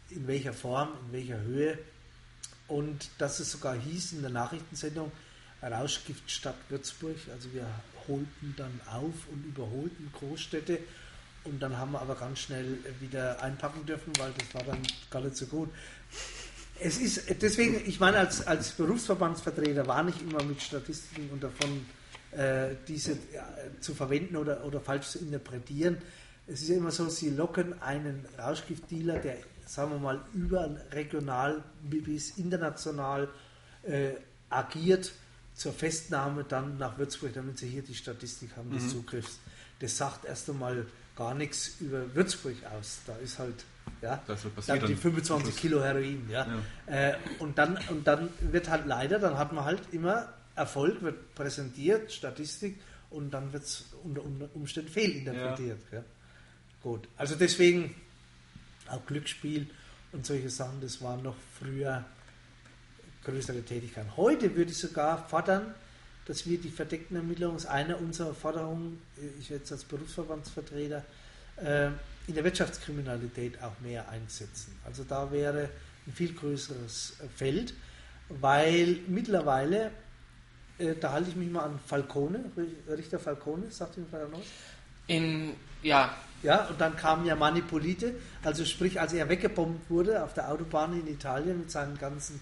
in welcher Form, in welcher Höhe. Und dass es sogar hieß in der Nachrichtensendung, Rauschgiftstadt Würzburg, also wir holten dann auf und überholten Großstädte. Und dann haben wir aber ganz schnell wieder einpacken dürfen, weil das war dann gar nicht so gut. Es ist deswegen, ich meine, als, als Berufsverbandsvertreter war nicht immer mit Statistiken und davon äh, diese äh, zu verwenden oder, oder falsch zu interpretieren. Es ist immer so, sie locken einen Rauschgiftdealer, der, sagen wir mal, überregional bis international äh, agiert, zur Festnahme dann nach Würzburg, damit sie hier die Statistik haben des mhm. Zugriffs. Das sagt erst einmal gar nichts über Würzburg aus. Da ist halt ja, das wird passieren. Dann die 25 Kilo Heroin. Ja. ja. Äh, und, dann, und dann wird halt leider, dann hat man halt immer Erfolg, wird präsentiert, Statistik und dann wird es unter Umständen fehlinterpretiert. Ja. ja. Gut, also deswegen auch Glücksspiel und solche Sachen, das waren noch früher größere Tätigkeiten. Heute würde ich sogar fordern, dass wir die verdeckten Ermittlungen, ist eine unserer Forderungen, ich jetzt als Berufsverbandsvertreter, äh, in der Wirtschaftskriminalität auch mehr einsetzen. Also da wäre ein viel größeres Feld, weil mittlerweile, äh, da halte ich mich mal an Falcone, Richter Falcone, sagt Ihnen vielleicht noch? In, ja. Ja, und dann kam ja Manipulite, also sprich, als er weggebombt wurde auf der Autobahn in Italien mit seinem ganzen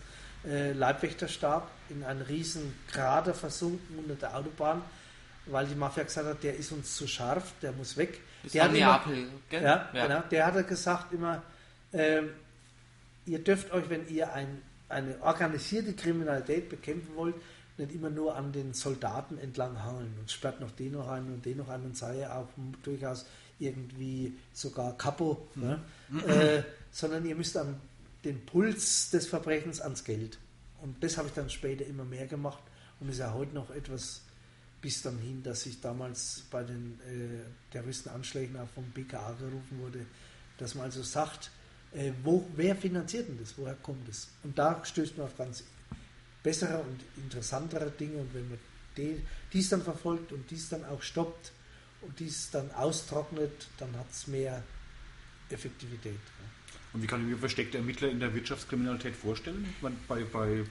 äh, Leibwächterstab in einen riesen Krater versunken unter der Autobahn, weil die Mafia gesagt hat, der ist uns zu scharf, der muss weg. Das der hat immer, Neapel, gell? ja, genau, der hat gesagt immer, ähm, ihr dürft euch, wenn ihr ein, eine organisierte Kriminalität bekämpfen wollt, nicht immer nur an den Soldaten entlang hangeln und sperrt noch den noch ein und den noch ein und sei ja auch durchaus irgendwie sogar Kapo, ne? äh, sondern ihr müsst an den Puls des Verbrechens ans Geld. Und das habe ich dann später immer mehr gemacht und ist ja heute noch etwas bis dann hin, dass ich damals bei den äh, Terroristenanschlägen auch vom BKA gerufen wurde, dass man also sagt, äh, wo, wer finanziert denn das, woher kommt es? Und da stößt man auf ganz bessere und interessantere Dinge und wenn man die, dies dann verfolgt und dies dann auch stoppt und dies dann austrocknet, dann hat es mehr Effektivität. Und wie kann ich mir versteckte Ermittler in der Wirtschaftskriminalität vorstellen? Bei, bei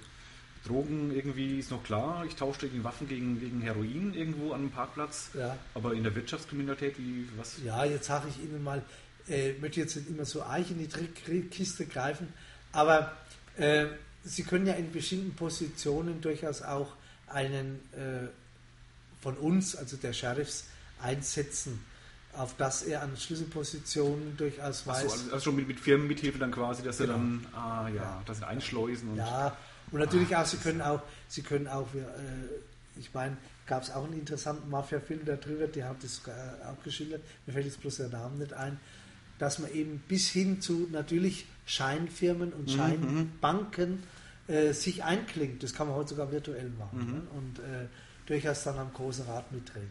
Drogen irgendwie ist noch klar, ich tausche gegen Waffen gegen, gegen Heroin irgendwo an einem Parkplatz. Ja. Aber in der Wirtschaftskriminalität, wie was? Ja, jetzt sage ich Ihnen mal, äh, möchte jetzt nicht immer so Eich in die Trickkiste greifen, aber äh, Sie können ja in bestimmten Positionen durchaus auch einen äh, von uns, also der Sheriffs, einsetzen, auf dass er an Schlüsselpositionen durchaus weiß. Also, also schon mit, mit Firmenmithilfe dann quasi, dass sie Genau. dann, ah ja, das sind einschleusen und Ja, und natürlich auch, Sie können auch, Sie können auch, äh, ich meine, gab es auch einen interessanten Mafia-Film darüber, der hat das äh, auch geschildert, mir fällt jetzt bloß der Name nicht ein, dass man eben bis hin zu natürlich Scheinfirmen und Scheinbanken äh, sich einklingt. Das kann man heute sogar virtuell machen ne? und äh, durchaus dann am großen Rad mitdreht.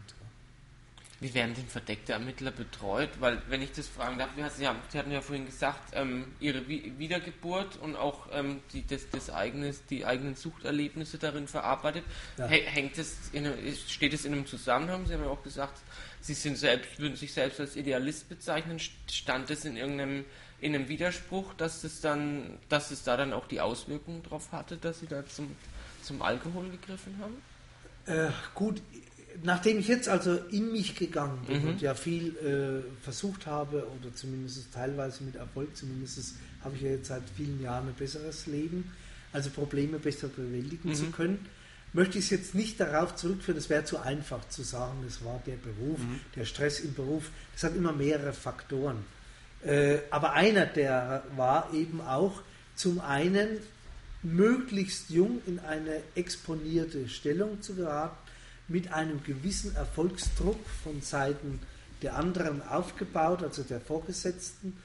Wie werden denn verdeckte Ermittler betreut? Weil, wenn ich das fragen darf, Sie hatten ja vorhin gesagt, ähm, Ihre Wi- Wiedergeburt und auch ähm, die, das, das eigenes, die eigenen Suchterlebnisse darin verarbeitet. Ja. Hä- Hängt es in, steht es in einem Zusammenhang? Sie haben ja auch gesagt, Sie sind selbst, würden sich selbst als Idealist bezeichnen. Stand es in irgendeinem in einem Widerspruch, dass es dann, dass es da dann auch die Auswirkungen drauf hatte, dass Sie da zum, zum Alkohol gegriffen haben? Äh, gut, nachdem ich jetzt also in mich gegangen bin Mhm. und ja viel äh, versucht habe, oder zumindest teilweise mit Erfolg, zumindest habe ich ja jetzt seit vielen Jahren ein besseres Leben, also Probleme besser bewältigen Mhm. zu können, möchte ich es jetzt nicht darauf zurückführen, es wäre zu einfach zu sagen, das war der Beruf, Mhm. der Stress im Beruf, das hat immer mehrere Faktoren. Äh, aber einer der war eben auch zum einen möglichst jung in eine exponierte Stellung zu geraten, mit einem gewissen Erfolgsdruck von Seiten der anderen aufgebaut, also der Vorgesetzten,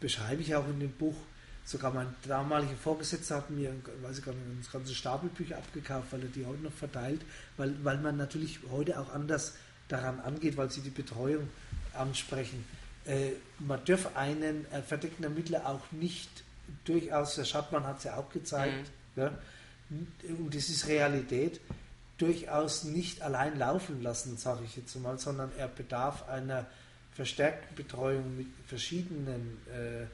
beschreibe ich auch in dem Buch. Sogar mein damaliger Vorgesetzter hat mir, weiß ich gar nicht, das ganze Stapelbücher abgekauft, weil er die heute noch verteilt, weil, weil man natürlich heute auch anders daran angeht, weil sie die Betreuung ansprechen. Äh, man darf einen äh, verdeckten Ermittler auch nicht durchaus, der Schattmann hat es ja auch gezeigt, ja, und das ist Realität, durchaus nicht allein laufen lassen, sage ich jetzt mal, sondern er bedarf einer verstärkten Betreuung mit verschiedenen äh,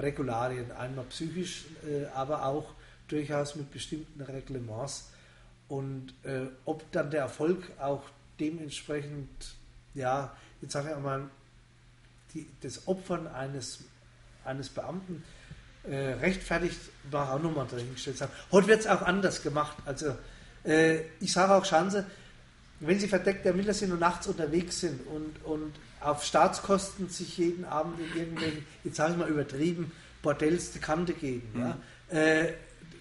Regularien, einmal psychisch, äh, aber auch durchaus mit bestimmten Reglements. Und äh, ob dann der Erfolg auch dementsprechend, ja, jetzt sage ich einmal, die, das Opfern eines, eines Beamten äh, rechtfertigt, war auch nochmal dahingestellt. Heute wird es auch anders gemacht. Also äh, ich sage auch Chance, wenn Sie verdeckte Ermittler sind und nachts unterwegs sind und, und auf Staatskosten sich jeden Abend in irgendwelchen, jetzt sage ich mal übertrieben, Bordells die Kante geben, ja, äh,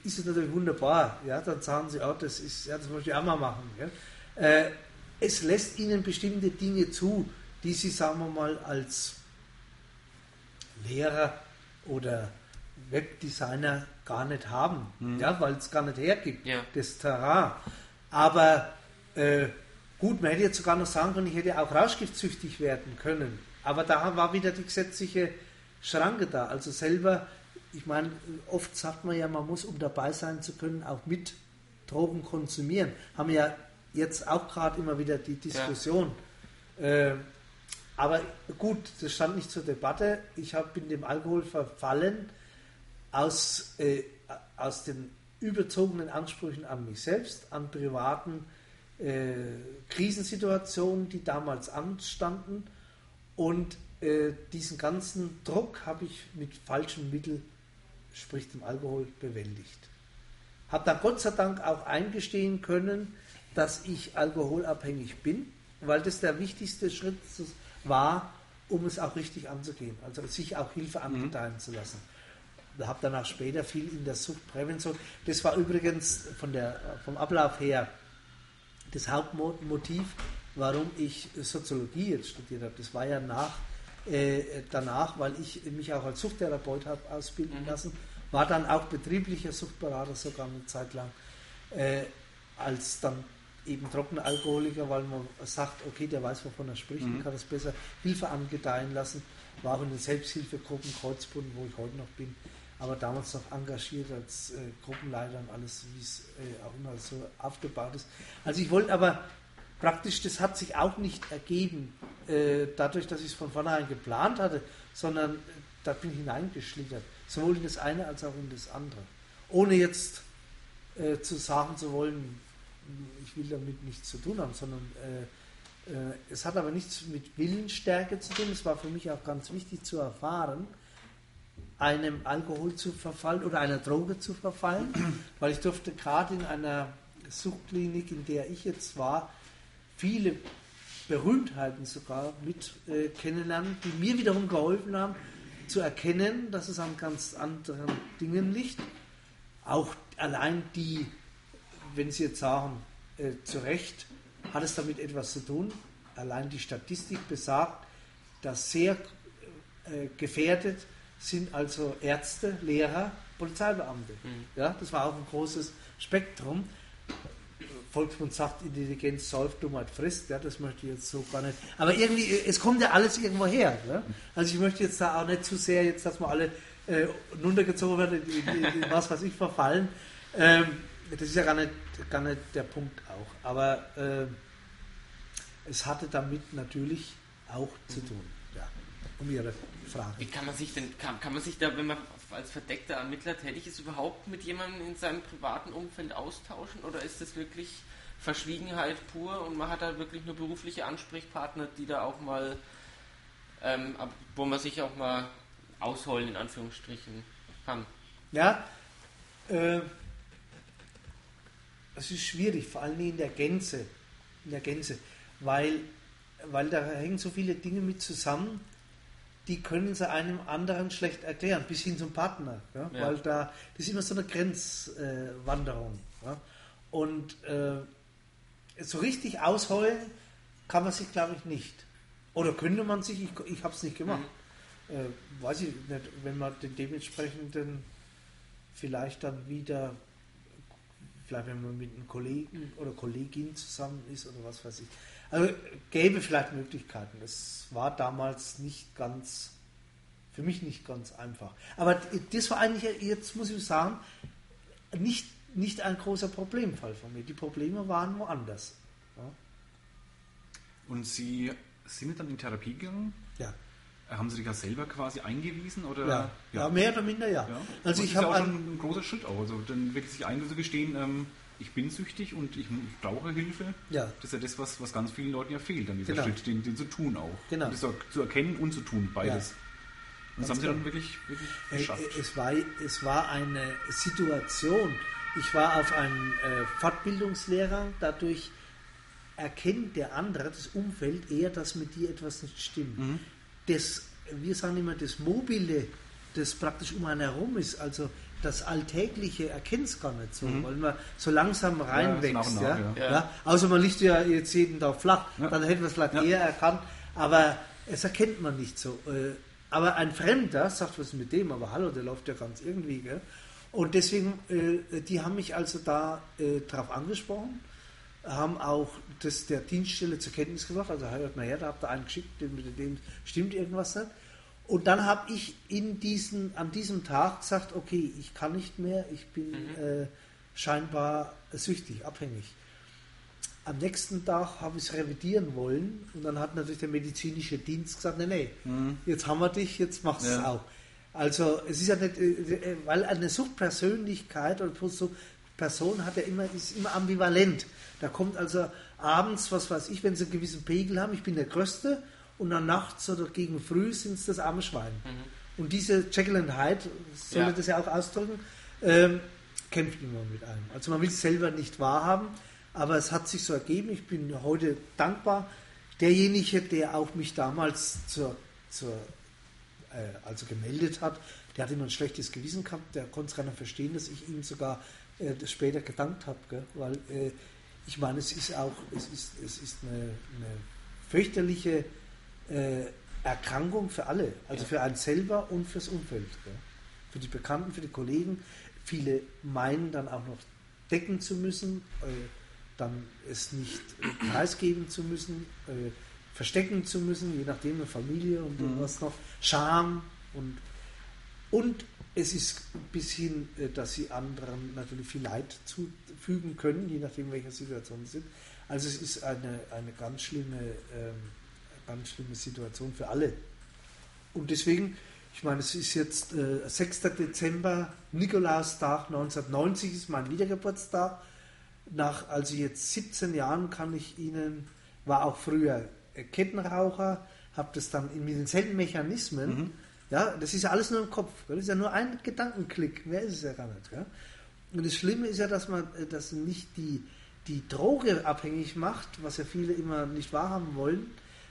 ist es natürlich wunderbar. Ja, dann sagen Sie, oh, das ist, ja, das möchte ich auch mal machen. Ja. Äh, es lässt Ihnen bestimmte Dinge zu, die Sie, sagen wir mal, als Lehrer oder Webdesigner gar nicht haben, ja, weil es gar nicht hergibt, Ja. das Terrain. Aber äh, gut, man hätte jetzt sogar noch sagen können, ich hätte auch rauschgiftsüchtig werden können. Aber da war wieder die gesetzliche Schranke da. Also selber, ich meine, oft sagt man ja, man muss, um dabei sein zu können, auch mit Drogen konsumieren. Haben wir ja jetzt auch gerade immer wieder die Diskussion. Äh, aber gut, das stand nicht zur Debatte. Ich hab, bin dem Alkohol verfallen aus, äh, aus den überzogenen Ansprüchen an mich selbst, an privaten äh, Krisensituationen, die damals anstanden. Und äh, diesen ganzen Druck habe ich mit falschen Mitteln, sprich dem Alkohol, bewältigt. Habe dann Gott sei Dank auch eingestehen können, dass ich alkoholabhängig bin. weil das der wichtigste Schritt war, um es auch richtig anzugehen, also sich auch Hilfe angedeihen mhm. zu lassen. Ich habe dann auch später viel in der Suchtprävention. Das war übrigens von der, vom Ablauf her das Hauptmotiv, warum ich Soziologie jetzt studiert habe. Das war ja nach, äh, danach, weil ich mich auch als Suchttherapeut habe ausbilden mhm. lassen, war dann auch betrieblicher Suchtberater sogar eine Zeit lang, äh, als dann eben trockener Alkoholiker, weil man sagt, okay, der weiß, wovon er spricht, mhm. kann es besser Hilfe angedeihen lassen. War auch in den Selbsthilfegruppen Kreuzbund, wo ich heute noch bin, aber damals noch engagiert als äh, Gruppenleiter und alles, wie es äh, auch immer so aufgebaut ist. Also ich wollte aber praktisch, das hat sich auch nicht ergeben, äh, dadurch, dass ich es von vornherein geplant hatte, sondern äh, da bin ich hineingeschlittert, sowohl in das eine als auch in das andere. Ohne jetzt äh, zu sagen zu wollen, ich will damit nichts zu tun haben, sondern äh, es hat aber nichts mit Willensstärke zu tun. Es war für mich auch ganz wichtig zu erfahren, einem Alkohol zu verfallen oder einer Droge zu verfallen, weil ich durfte gerade in einer Suchtklinik, in der ich jetzt war, viele Berühmtheiten sogar mit äh, kennenlernen, die mir wiederum geholfen haben, zu erkennen, dass es an ganz anderen Dingen liegt. Auch allein die wenn Sie jetzt sagen, äh, zu Recht, hat es damit etwas zu tun. Allein die Statistik besagt, dass sehr äh, gefährdet sind also Ärzte, Lehrer, Polizeibeamte. Mhm. Ja, das war auch ein großes Spektrum. Volksmund sagt, Intelligenz säuft, Dummheit frisst. Ja, das möchte ich jetzt so gar nicht. Aber irgendwie, es kommt ja alles irgendwo her. Ja? Also ich möchte jetzt da auch nicht zu sehr, jetzt, dass wir alle äh, runtergezogen werden, in, in, in was weiß ich, verfallen. Ähm, das ist ja gar nicht, gar nicht der Punkt auch. Aber äh, es hatte damit natürlich auch zu tun. Ja, um Ihre Frage. Wie kann man sich denn, kann, kann man sich da, wenn man als verdeckter Ermittler tätig ist, überhaupt mit jemandem in seinem privaten Umfeld austauschen? Oder ist das wirklich Verschwiegenheit pur und man hat da wirklich nur berufliche Ansprechpartner, die da auch mal, ähm, wo man sich auch mal ausholen, in Anführungsstrichen, kann? Ja, äh, es ist schwierig, vor allem in der Gänze, in der Gänze, weil, weil da hängen so viele Dinge mit zusammen, die können sie einem anderen schlecht erklären, bis hin zum Partner, ja? Ja. weil da das ist immer so eine Grenzwanderung. Äh, ja? Und äh, so richtig ausheulen kann man sich, glaube ich, nicht. Oder könnte man sich, ich, ich habe es nicht gemacht. Mhm. Äh, weiß ich nicht, wenn man den dementsprechenden vielleicht dann wieder vielleicht wenn man mit einem Kollegen oder Kollegin zusammen ist oder was weiß ich. Also gäbe vielleicht Möglichkeiten. Das war damals nicht ganz, für mich nicht ganz einfach. Aber das war eigentlich, jetzt muss ich sagen, nicht, nicht ein großer Problemfall von mir. Die Probleme waren woanders. Ja. Und Sie sind dann in Therapie gegangen? Ja. Haben Sie dich ja selber quasi eingewiesen? Oder? Ja, ja. ja mehr oder minder ja. Also ich habe auch schon ein großer Schritt auch. Also dann wirklich sich einzugestehen, ähm, ich bin süchtig und ich, ich, brauche Hilfe. Ja. Das ist ja das, was, was ganz vielen Leuten ja fehlt, dann dieser genau. Schritt, den, den zu tun auch. Genau. Das zu erkennen und zu tun, beides. Ja. Und das haben Sie dann wirklich, wirklich geschafft. Es war, es war eine Situation. Ich war auf einem äh, Fortbildungslehrer, dadurch erkennt der andere, das Umfeld, eher, dass mit dir etwas nicht stimmt. Mhm das, wir sagen immer, das Mobile, das praktisch um einen herum ist, also das Alltägliche erkennt es gar nicht so, mhm. weil man so langsam reinwächst. Ja, ja. Ja. ja, Außer man liegt ja jetzt jeden Tag flach, dann hätte man es vielleicht eher erkannt, aber es erkennt man nicht so. Äh, aber ein Fremder sagt, was ist mit dem? Aber hallo, der läuft ja ganz irgendwie. Gell? Und deswegen, äh, die haben mich also da äh, drauf angesprochen haben auch das der Dienststelle zur Kenntnis gebracht. Also hört mal her, da habt ihr einen geschickt, mit dem stimmt irgendwas nicht. Und dann habe ich in diesen, an diesem Tag gesagt, okay, ich kann nicht mehr, ich bin mhm. äh, scheinbar süchtig, abhängig. Am nächsten Tag habe ich es revidieren wollen und dann hat natürlich der medizinische Dienst gesagt, nee, nee, mhm. jetzt haben wir dich, jetzt machst du es auch. Also es ist ja nicht, äh, äh, weil eine Suchtpersönlichkeit oder Person hat ja immer, ist immer ambivalent. Da kommt also abends, was weiß ich, wenn sie einen gewissen Pegel haben, ich bin der Größte, und dann nachts oder gegen früh sind es das arme Schwein. Mhm. Und diese Jekyll and Hyde, soll ja. das ja auch ausdrücken, ähm, kämpft immer mit einem. Also man will es selber nicht wahrhaben, aber es hat sich so ergeben. Ich bin heute dankbar, derjenige, der auch mich damals zur, zur äh, also gemeldet hat, der hat immer ein schlechtes Gewissen gehabt, der konnte es gar nicht verstehen, dass ich ihm sogar äh, das später gedankt habe, weil äh, ich meine, es ist auch, es ist, es ist eine, eine fürchterliche äh, Erkrankung für alle, also Ja. für einen selber und fürs Umfeld, gell? für die Bekannten, für die Kollegen. Viele meinen dann auch noch decken zu müssen, äh, dann es nicht äh, preisgeben zu müssen, äh, verstecken zu müssen, je nachdem eine Familie und Mhm. was noch, Scham und und es ist bis hin, äh, dass sie anderen natürlich viel Leid zufügen können, je nachdem, welcher Situation sie sind. Also es ist eine, eine ganz, schlimme, ähm, ganz schlimme Situation für alle. Und deswegen, ich meine, es ist jetzt äh, 6. Dezember, Nikolaustag 1990 ist mein Wiedergeburtstag. Nach also jetzt 17 Jahren kann ich Ihnen, war auch früher Kettenraucher, habe das dann in- mit denselben Mechanismen, ja, das ist ja alles nur im Kopf, das ist ja nur ein Gedankenklick, mehr ist es ja gar nicht. Gell? Und das Schlimme ist ja, dass man äh, dass nicht die, die Droge abhängig macht, was ja viele immer nicht wahrhaben wollen,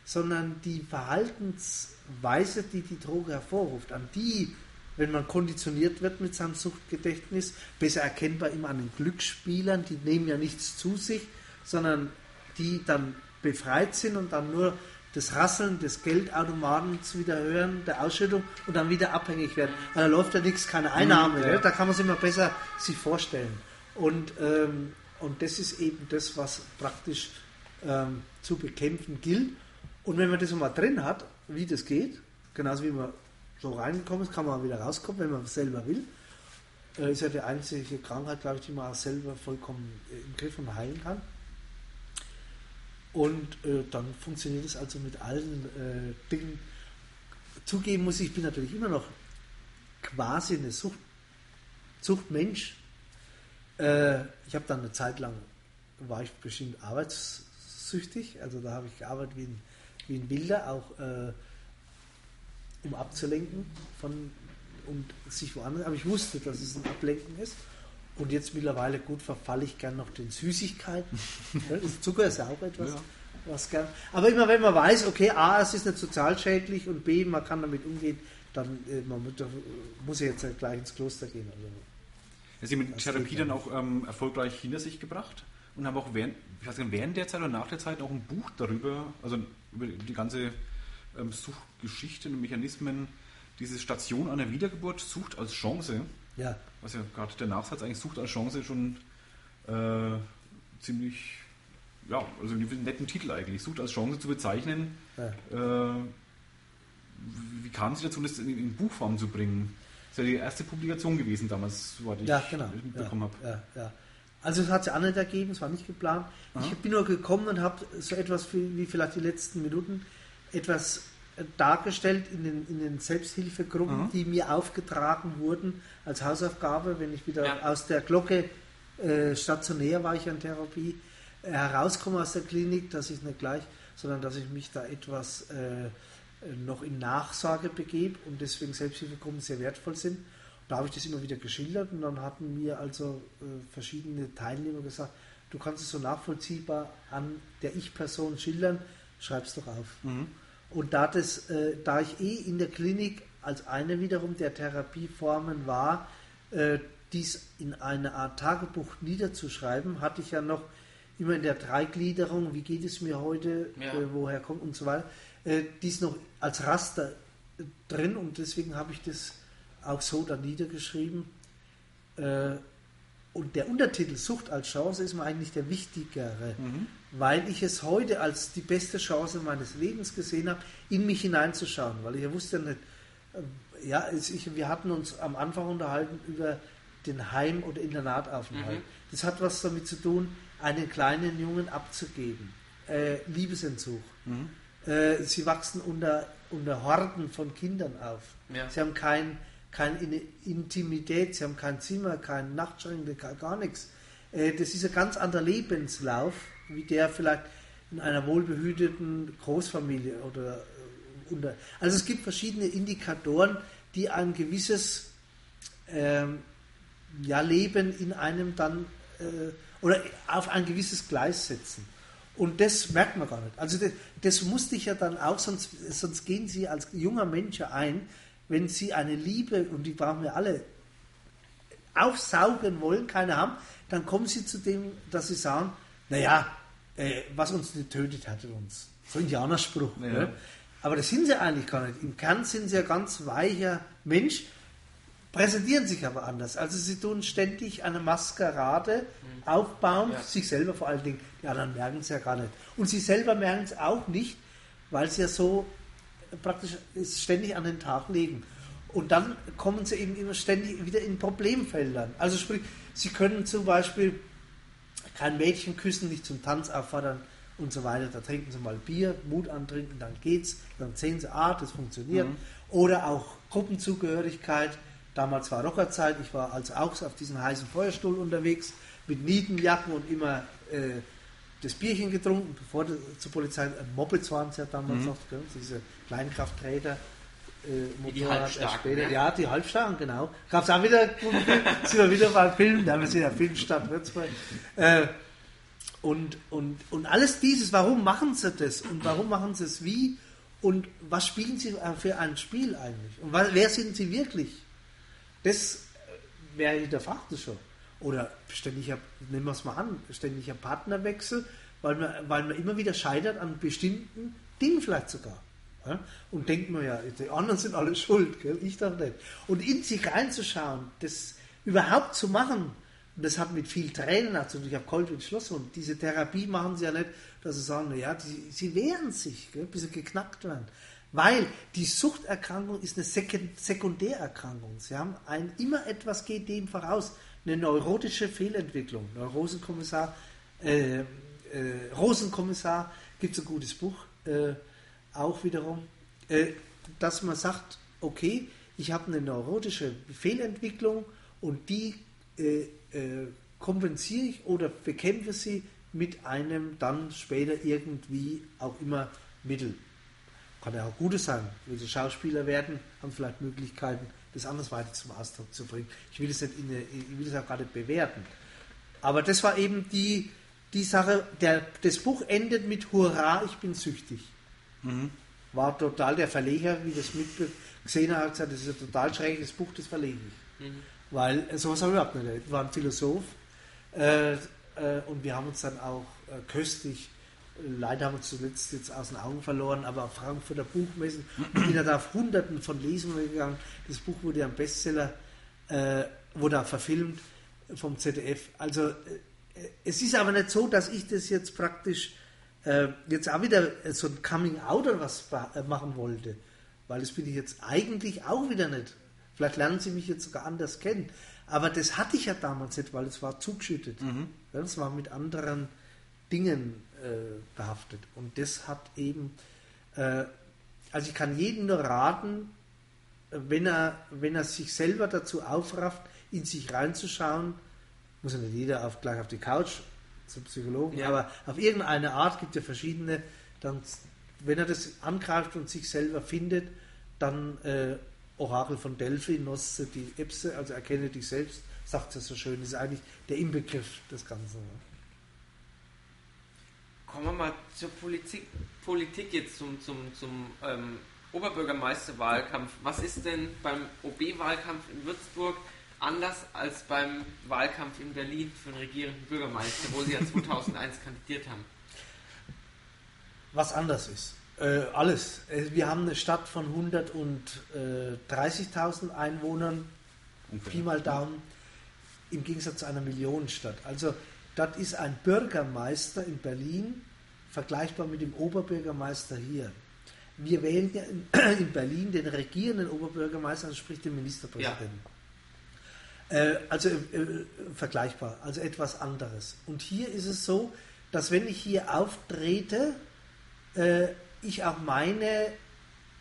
sondern die Verhaltensweise, die die Droge hervorruft, an die, wenn man konditioniert wird mit seinem Suchtgedächtnis, besser erkennbar immer an den Glücksspielern, die nehmen ja nichts zu sich, sondern die dann befreit sind und dann nur das Rasseln des Geldautomatens wieder hören, der Ausschüttung und dann wieder abhängig werden. Da läuft ja nichts, keine Einnahme. ja. Da kann man sich immer besser sich vorstellen. Und, ähm, und das ist eben das, was praktisch ähm, zu bekämpfen gilt. Und wenn man das mal drin hat, wie das geht, genauso wie man so reingekommen ist, kann man wieder rauskommen, wenn man selber will. Äh, ist ja die einzige Krankheit, glaube ich, die man auch selber vollkommen äh, im Griff und heilen kann. Und äh, dann funktioniert es also mit allen äh, Dingen. Zugeben muss ich, ich bin natürlich immer noch quasi eine Sucht, Suchtmensch. Äh, ich habe dann eine Zeit lang, war ich bestimmt arbeitssüchtig, also da habe ich gearbeitet wie ein, wie ein Wilder, auch äh, um abzulenken von und sich woanders. Aber ich wusste, dass es ein Ablenken ist. Und jetzt mittlerweile gut verfalle ich gern noch den Süßigkeiten. Das Zucker ist ja auch etwas, Ja. was gern. Aber immer wenn man weiß, okay, A, es ist nicht sozialschädlich und B, man kann damit umgehen, dann äh, man muss, muss ja jetzt ja gleich ins Kloster gehen. Also, Ja, Sie Das Therapie dann auch ähm, erfolgreich hinter sich gebracht und haben auch während, ich weiß nicht, während der Zeit oder nach der Zeit auch ein Buch darüber, also über die ganze ähm, Suchtgeschichte und Mechanismen, diese Station einer Wiedergeburt, Sucht als Chance, ja, was ja gerade der Nachsatz eigentlich Sucht als Chance schon äh, ziemlich, ja, also einen netten Titel eigentlich, Sucht als Chance zu bezeichnen. ja. Äh, wie kam Sie dazu, das in, in Buchform zu bringen? Das ist ja die erste Publikation gewesen damals, soweit ich Ja, genau. mitbekommen ja, habe. Ja, ja. Also es hat sich auch nicht ergeben, es war nicht geplant. Ich bin nur gekommen und habe so etwas wie, vielleicht die letzten Minuten etwas äh, dargestellt in den, in den Selbsthilfegruppen, Aha. die mir aufgetragen wurden als Hausaufgabe, wenn ich wieder Ja. aus der Glocke äh, stationär war ich an Therapie, äh, herauskomme aus der Klinik, dass ich nicht gleich, sondern dass ich mich da etwas äh, noch in Nachsorge begebe und deswegen Selbsthilfegruppen sehr wertvoll sind. Da habe ich das immer wieder geschildert und dann hatten mir also äh, verschiedene Teilnehmer gesagt, du kannst es so nachvollziehbar an der Ich-Person schildern, schreib's doch auf. Und da, das, äh, da ich eh in der Klinik als eine wiederum der Therapieformen war, äh, dies in eine Art Tagebuch niederzuschreiben, hatte ich ja noch immer in der Dreigliederung, wie geht es mir heute, Ja. äh, woher kommt und so weiter, äh, dies noch als Raster äh, drin und deswegen habe ich das auch so da niedergeschrieben. Äh, und der Untertitel Sucht als Chance ist mir eigentlich der wichtigere, weil ich es heute als die beste Chance meines Lebens gesehen habe, in mich hineinzuschauen, weil ich ja wusste nicht, äh, ja, ich, wir hatten uns am Anfang unterhalten über den Heim- oder Internataufenthalt. Das hat was damit zu tun, einen kleinen Jungen abzugeben. Äh, Liebesentzug. Äh, sie wachsen unter, unter Horden von Kindern auf. Ja. Sie haben kein, keine In- Intimität, sie haben kein Zimmer, keine Nachtschränke, gar, nichts. Äh, das ist ein ganz anderer Lebenslauf, wie der vielleicht in einer wohlbehüteten Großfamilie oder äh, unter. Also es gibt verschiedene Indikatoren, die ein gewisses ähm, ja, Leben in einem dann äh, oder auf ein gewisses Gleis setzen. Und das merkt man gar nicht. Also das, das musste ich ja dann auch, sonst, sonst gehen Sie als junger Mensch ein, wenn Sie eine Liebe, und die brauchen wir alle, aufsaugen wollen, keine haben, dann kommen Sie zu dem, dass Sie sagen, naja, äh, was uns nicht tötet, hat uns. So ein Indianerspruch. Ja. Ne? Aber das sind Sie eigentlich gar nicht. Im Kern sind Sie ein ganz weicher Mensch, präsentieren sich aber anders. Also Sie tun ständig eine Maskerade aufbauen, Ja. sich selber vor allen Dingen. Die anderen merken es ja gar nicht. Und Sie selber merken es auch nicht, weil Sie ja so praktisch ständig an den Tag legen. Und dann kommen Sie eben immer ständig wieder in Problemfeldern. Also sprich, Sie können zum Beispiel kein Mädchen küssen, nicht zum Tanz auffordern und so weiter. Da trinken sie mal Bier, Mut antrinken, dann geht's. Dann sehen sie, ah, das funktioniert. Oder auch Gruppenzugehörigkeit. Damals war Rockerzeit, ich war also auch auf diesem heißen Feuerstuhl unterwegs mit Nietenjacken und immer äh, das Bierchen getrunken, bevor die, zur Polizei, äh, Mopeds waren es ja damals noch, gell, diese Kleinkraftträger. Äh, die Motorrad Halbstarken, erst später. ne? Ja, die Halbstarken, genau. Gab es auch wieder, sind wir wieder beim Film, da wir sind ja Filmstadt Würzburg. Äh, und, und, und alles dieses, warum machen sie das und warum machen sie es wie und was spielen sie für ein Spiel eigentlich und wer sind sie wirklich? Das äh, wäre hinterfragt schon. Oder ständiger, nehmen wir es mal an, ständiger Partnerwechsel, weil man, weil man immer wieder scheitert an bestimmten Dingen vielleicht sogar. Ja? Und denkt man ja, die anderen sind alle schuld, gell? ich doch nicht. Und in sich reinzuschauen, das überhaupt zu machen, und das hat mit viel Tränen zu tun. Ich habe Colt entschlossen. Und diese Therapie machen sie ja nicht, dass sie sagen, naja, die, sie wehren sich, gell, bis sie geknackt werden. Weil die Suchterkrankung ist eine Sekund- Sekundärerkrankung. Sie haben ein, immer etwas geht dem voraus. Eine neurotische Fehlentwicklung. Neurosenkommissar, äh, äh, Rosenkommissar gibt es ein gutes Buch, äh, auch wiederum, äh, dass man sagt, okay, ich habe eine neurotische Fehlentwicklung und die äh, äh, kompensiere ich oder bekämpfe sie mit einem dann später irgendwie auch immer Mittel. Kann ja auch Gutes sein. Wenn sie Schauspieler werden, haben vielleicht Möglichkeiten, das anders weiter zum Ausdruck zu bringen. Ich will das, nicht in, ich will das auch gar nicht bewerten. Aber das war eben die, die Sache, der, das Buch endet mit Hurra, ich bin süchtig. War total der Verleger, wie das mit gesehen hat, gesagt, das ist ein total schräges Buch, das verlege ich. Weil äh, sowas habe ich überhaupt nicht. erlebt. Ich war ein Philosoph äh, äh, und wir haben uns dann auch äh, köstlich, leider haben wir uns zuletzt jetzt aus den Augen verloren, aber auf Frankfurter Buchmessen bin da auf hunderten von Lesungen gegangen. Das Buch wurde ja ein Bestseller, äh, wurde auch verfilmt vom ZDF. Also äh, es ist aber nicht so, dass ich das jetzt praktisch äh, jetzt auch wieder so ein Coming Out oder was äh, machen wollte. Weil das bin ich jetzt eigentlich auch wieder nicht. Vielleicht lernen Sie mich jetzt sogar anders kennen. Aber das hatte ich ja damals nicht, weil es war zugeschüttet. Ja, das war mit anderen Dingen behaftet. Und das hat eben, äh, also ich kann jedem nur raten, äh, wenn er, wenn er sich selber dazu aufrafft, in sich reinzuschauen, muss ja nicht jeder auf, gleich auf die Couch zum Psychologen, Ja. aber auf irgendeine Art gibt ja verschiedene, dann, wenn er das angreift und sich selber findet, dann äh, Orakel von Delphi, Nosse die Epse, also erkenne dich selbst, sagt es so schön, ist eigentlich der Inbegriff des Ganzen. ne? Kommen wir mal zur Politik, Politik jetzt zum, zum, zum ähm, Oberbürgermeisterwahlkampf. Was ist denn beim OB-Wahlkampf in Würzburg anders als beim Wahlkampf in Berlin für den regierenden Bürgermeister, wo Sie ja 2001 kandidiert haben? Was anders ist. Äh, alles. Äh, Wir haben eine Stadt von 130.000 Einwohnern, Pi mal Daumen, im Gegensatz zu einer Millionenstadt. Also, das ist ein Bürgermeister in Berlin, vergleichbar mit dem Oberbürgermeister hier. Wir wählen ja in, in Berlin den regierenden Oberbürgermeister, also sprich den Ministerpräsidenten. Äh, also äh, vergleichbar, also etwas anderes. Und hier ist es so, dass wenn ich hier auftrete, äh, ich auch meine,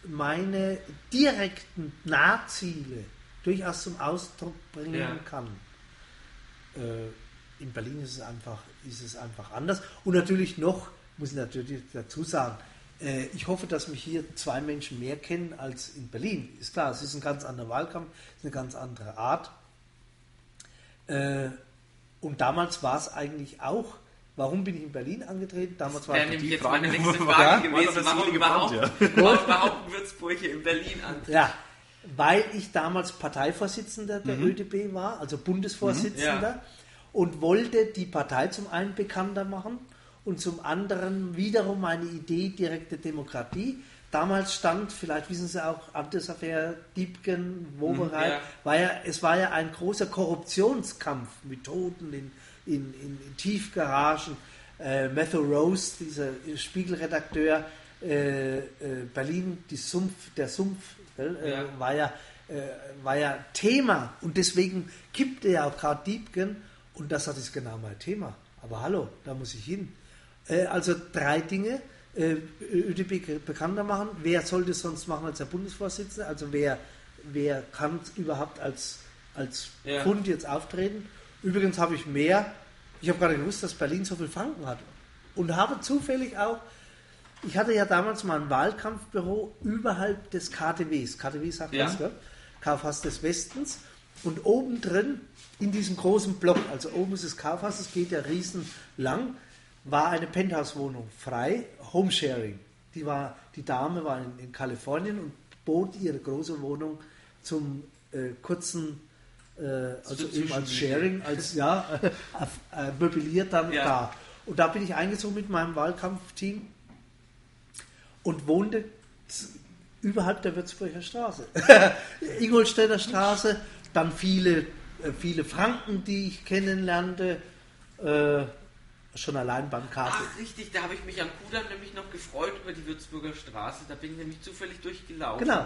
meine direkten Nahziele durchaus zum Ausdruck bringen Ja. kann. In Berlin ist es einfach, ist es einfach anders. Und natürlich noch, muss ich natürlich dazu sagen, äh, ich hoffe, dass mich hier zwei Menschen mehr kennen als in Berlin. Ist klar, es ist ein ganz anderer Wahlkampf, es ist eine ganz andere Art. Äh, und damals war es eigentlich auch Warum bin ich in Berlin angetreten? Damals war nämlich die jetzt Frage, meine nächste wo- Frage Ja? gewesen. Warum überhaupt, Brand, warum überhaupt Würzburg hier in Berlin an? Ja, weil ich damals Parteivorsitzender der ÖDP war, also Bundesvorsitzender, Mhm. Ja. Und wollte die Partei zum einen bekannter machen und zum anderen wiederum meine Idee direkte Demokratie. Damals stand, vielleicht wissen Sie auch, Amtesaffäre, Diebken, Wobereit, Ja. war ja, es war ja ein großer Korruptionskampf mit Toten in, in, in, in Tiefgaragen. Äh, Matthew Rose, dieser Spiegelredakteur, äh, äh, Berlin, die Sumpf, der Sumpf, äh, Ja. war, ja, äh, war ja Thema und deswegen kippte ja auch gerade Diebken und das hat ist genau mein Thema. Aber hallo, da muss ich hin. Äh, also drei Dinge. Äh, ÖDP bekannter machen. Wer sollte es sonst machen als der Bundesvorsitzende? Also wer, wer kann überhaupt als, als Ja. Fund jetzt auftreten? Übrigens habe ich mehr. Ich habe gerade gewusst, dass Berlin so viel Franken hat. Und habe zufällig auch, ich hatte ja damals mal ein Wahlkampfbüro überhalb des KTWs. KTW sagt Ja. das, gell? Kaufhaus des Westens. Und oben drin, in diesem großen Block, also oben ist das Kaufhaus, es geht ja riesen lang, war eine Penthouse-Wohnung frei, Homesharing. Die, war, die Dame war in, in Kalifornien und bot ihre große Wohnung zum äh, kurzen, äh, also eben als Sharing, als ja, äh, äh, möbliert dann Ja. da. Und da bin ich eingezogen mit meinem Wahlkampfteam und wohnte überhalb der Würzburger Straße. Ingolstädter Straße, dann viele, viele Franken, die ich kennenlernte, äh, schon allein beim Karte. Ach, richtig, da habe ich mich am Kudamm nämlich noch gefreut über die Würzburger Straße. Da bin ich nämlich zufällig durchgelaufen. Genau.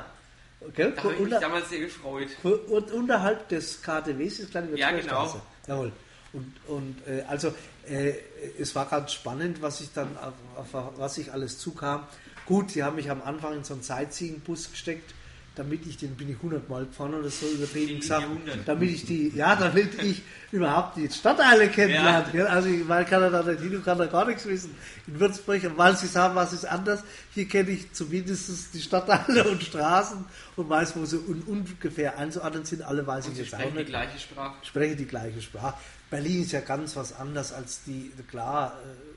Okay, Da habe ich mich damals sehr gefreut. und unterhalb des KTWs ist kleine Ja, Würzburger genau. Straße. Jawohl. Und, und äh, also äh, es war ganz spannend, was ich dann auf, auf was ich alles zukam. Gut, sie haben mich am Anfang in so einen Sightseeing-Bus gesteckt, damit ich den bin ich 100 Mal gefahren oder so übertrieben gesagt, 100. damit ich die, ja, damit ich überhaupt die Stadtteile kennenlerne. Ja. Also weil kann er da nicht hin und kann da gar nichts wissen. In Würzburg, weil sie sagen, was ist anders, hier kenne ich zumindest die Stadtteile und Straßen und weiß, wo sie un ungefähr einzuordnen sind. Alle weiß Und ich jetzt auch sprechen die nicht gleiche Sprache. spreche die gleiche Sprache. Berlin ist ja ganz was anderes als die, klar, äh,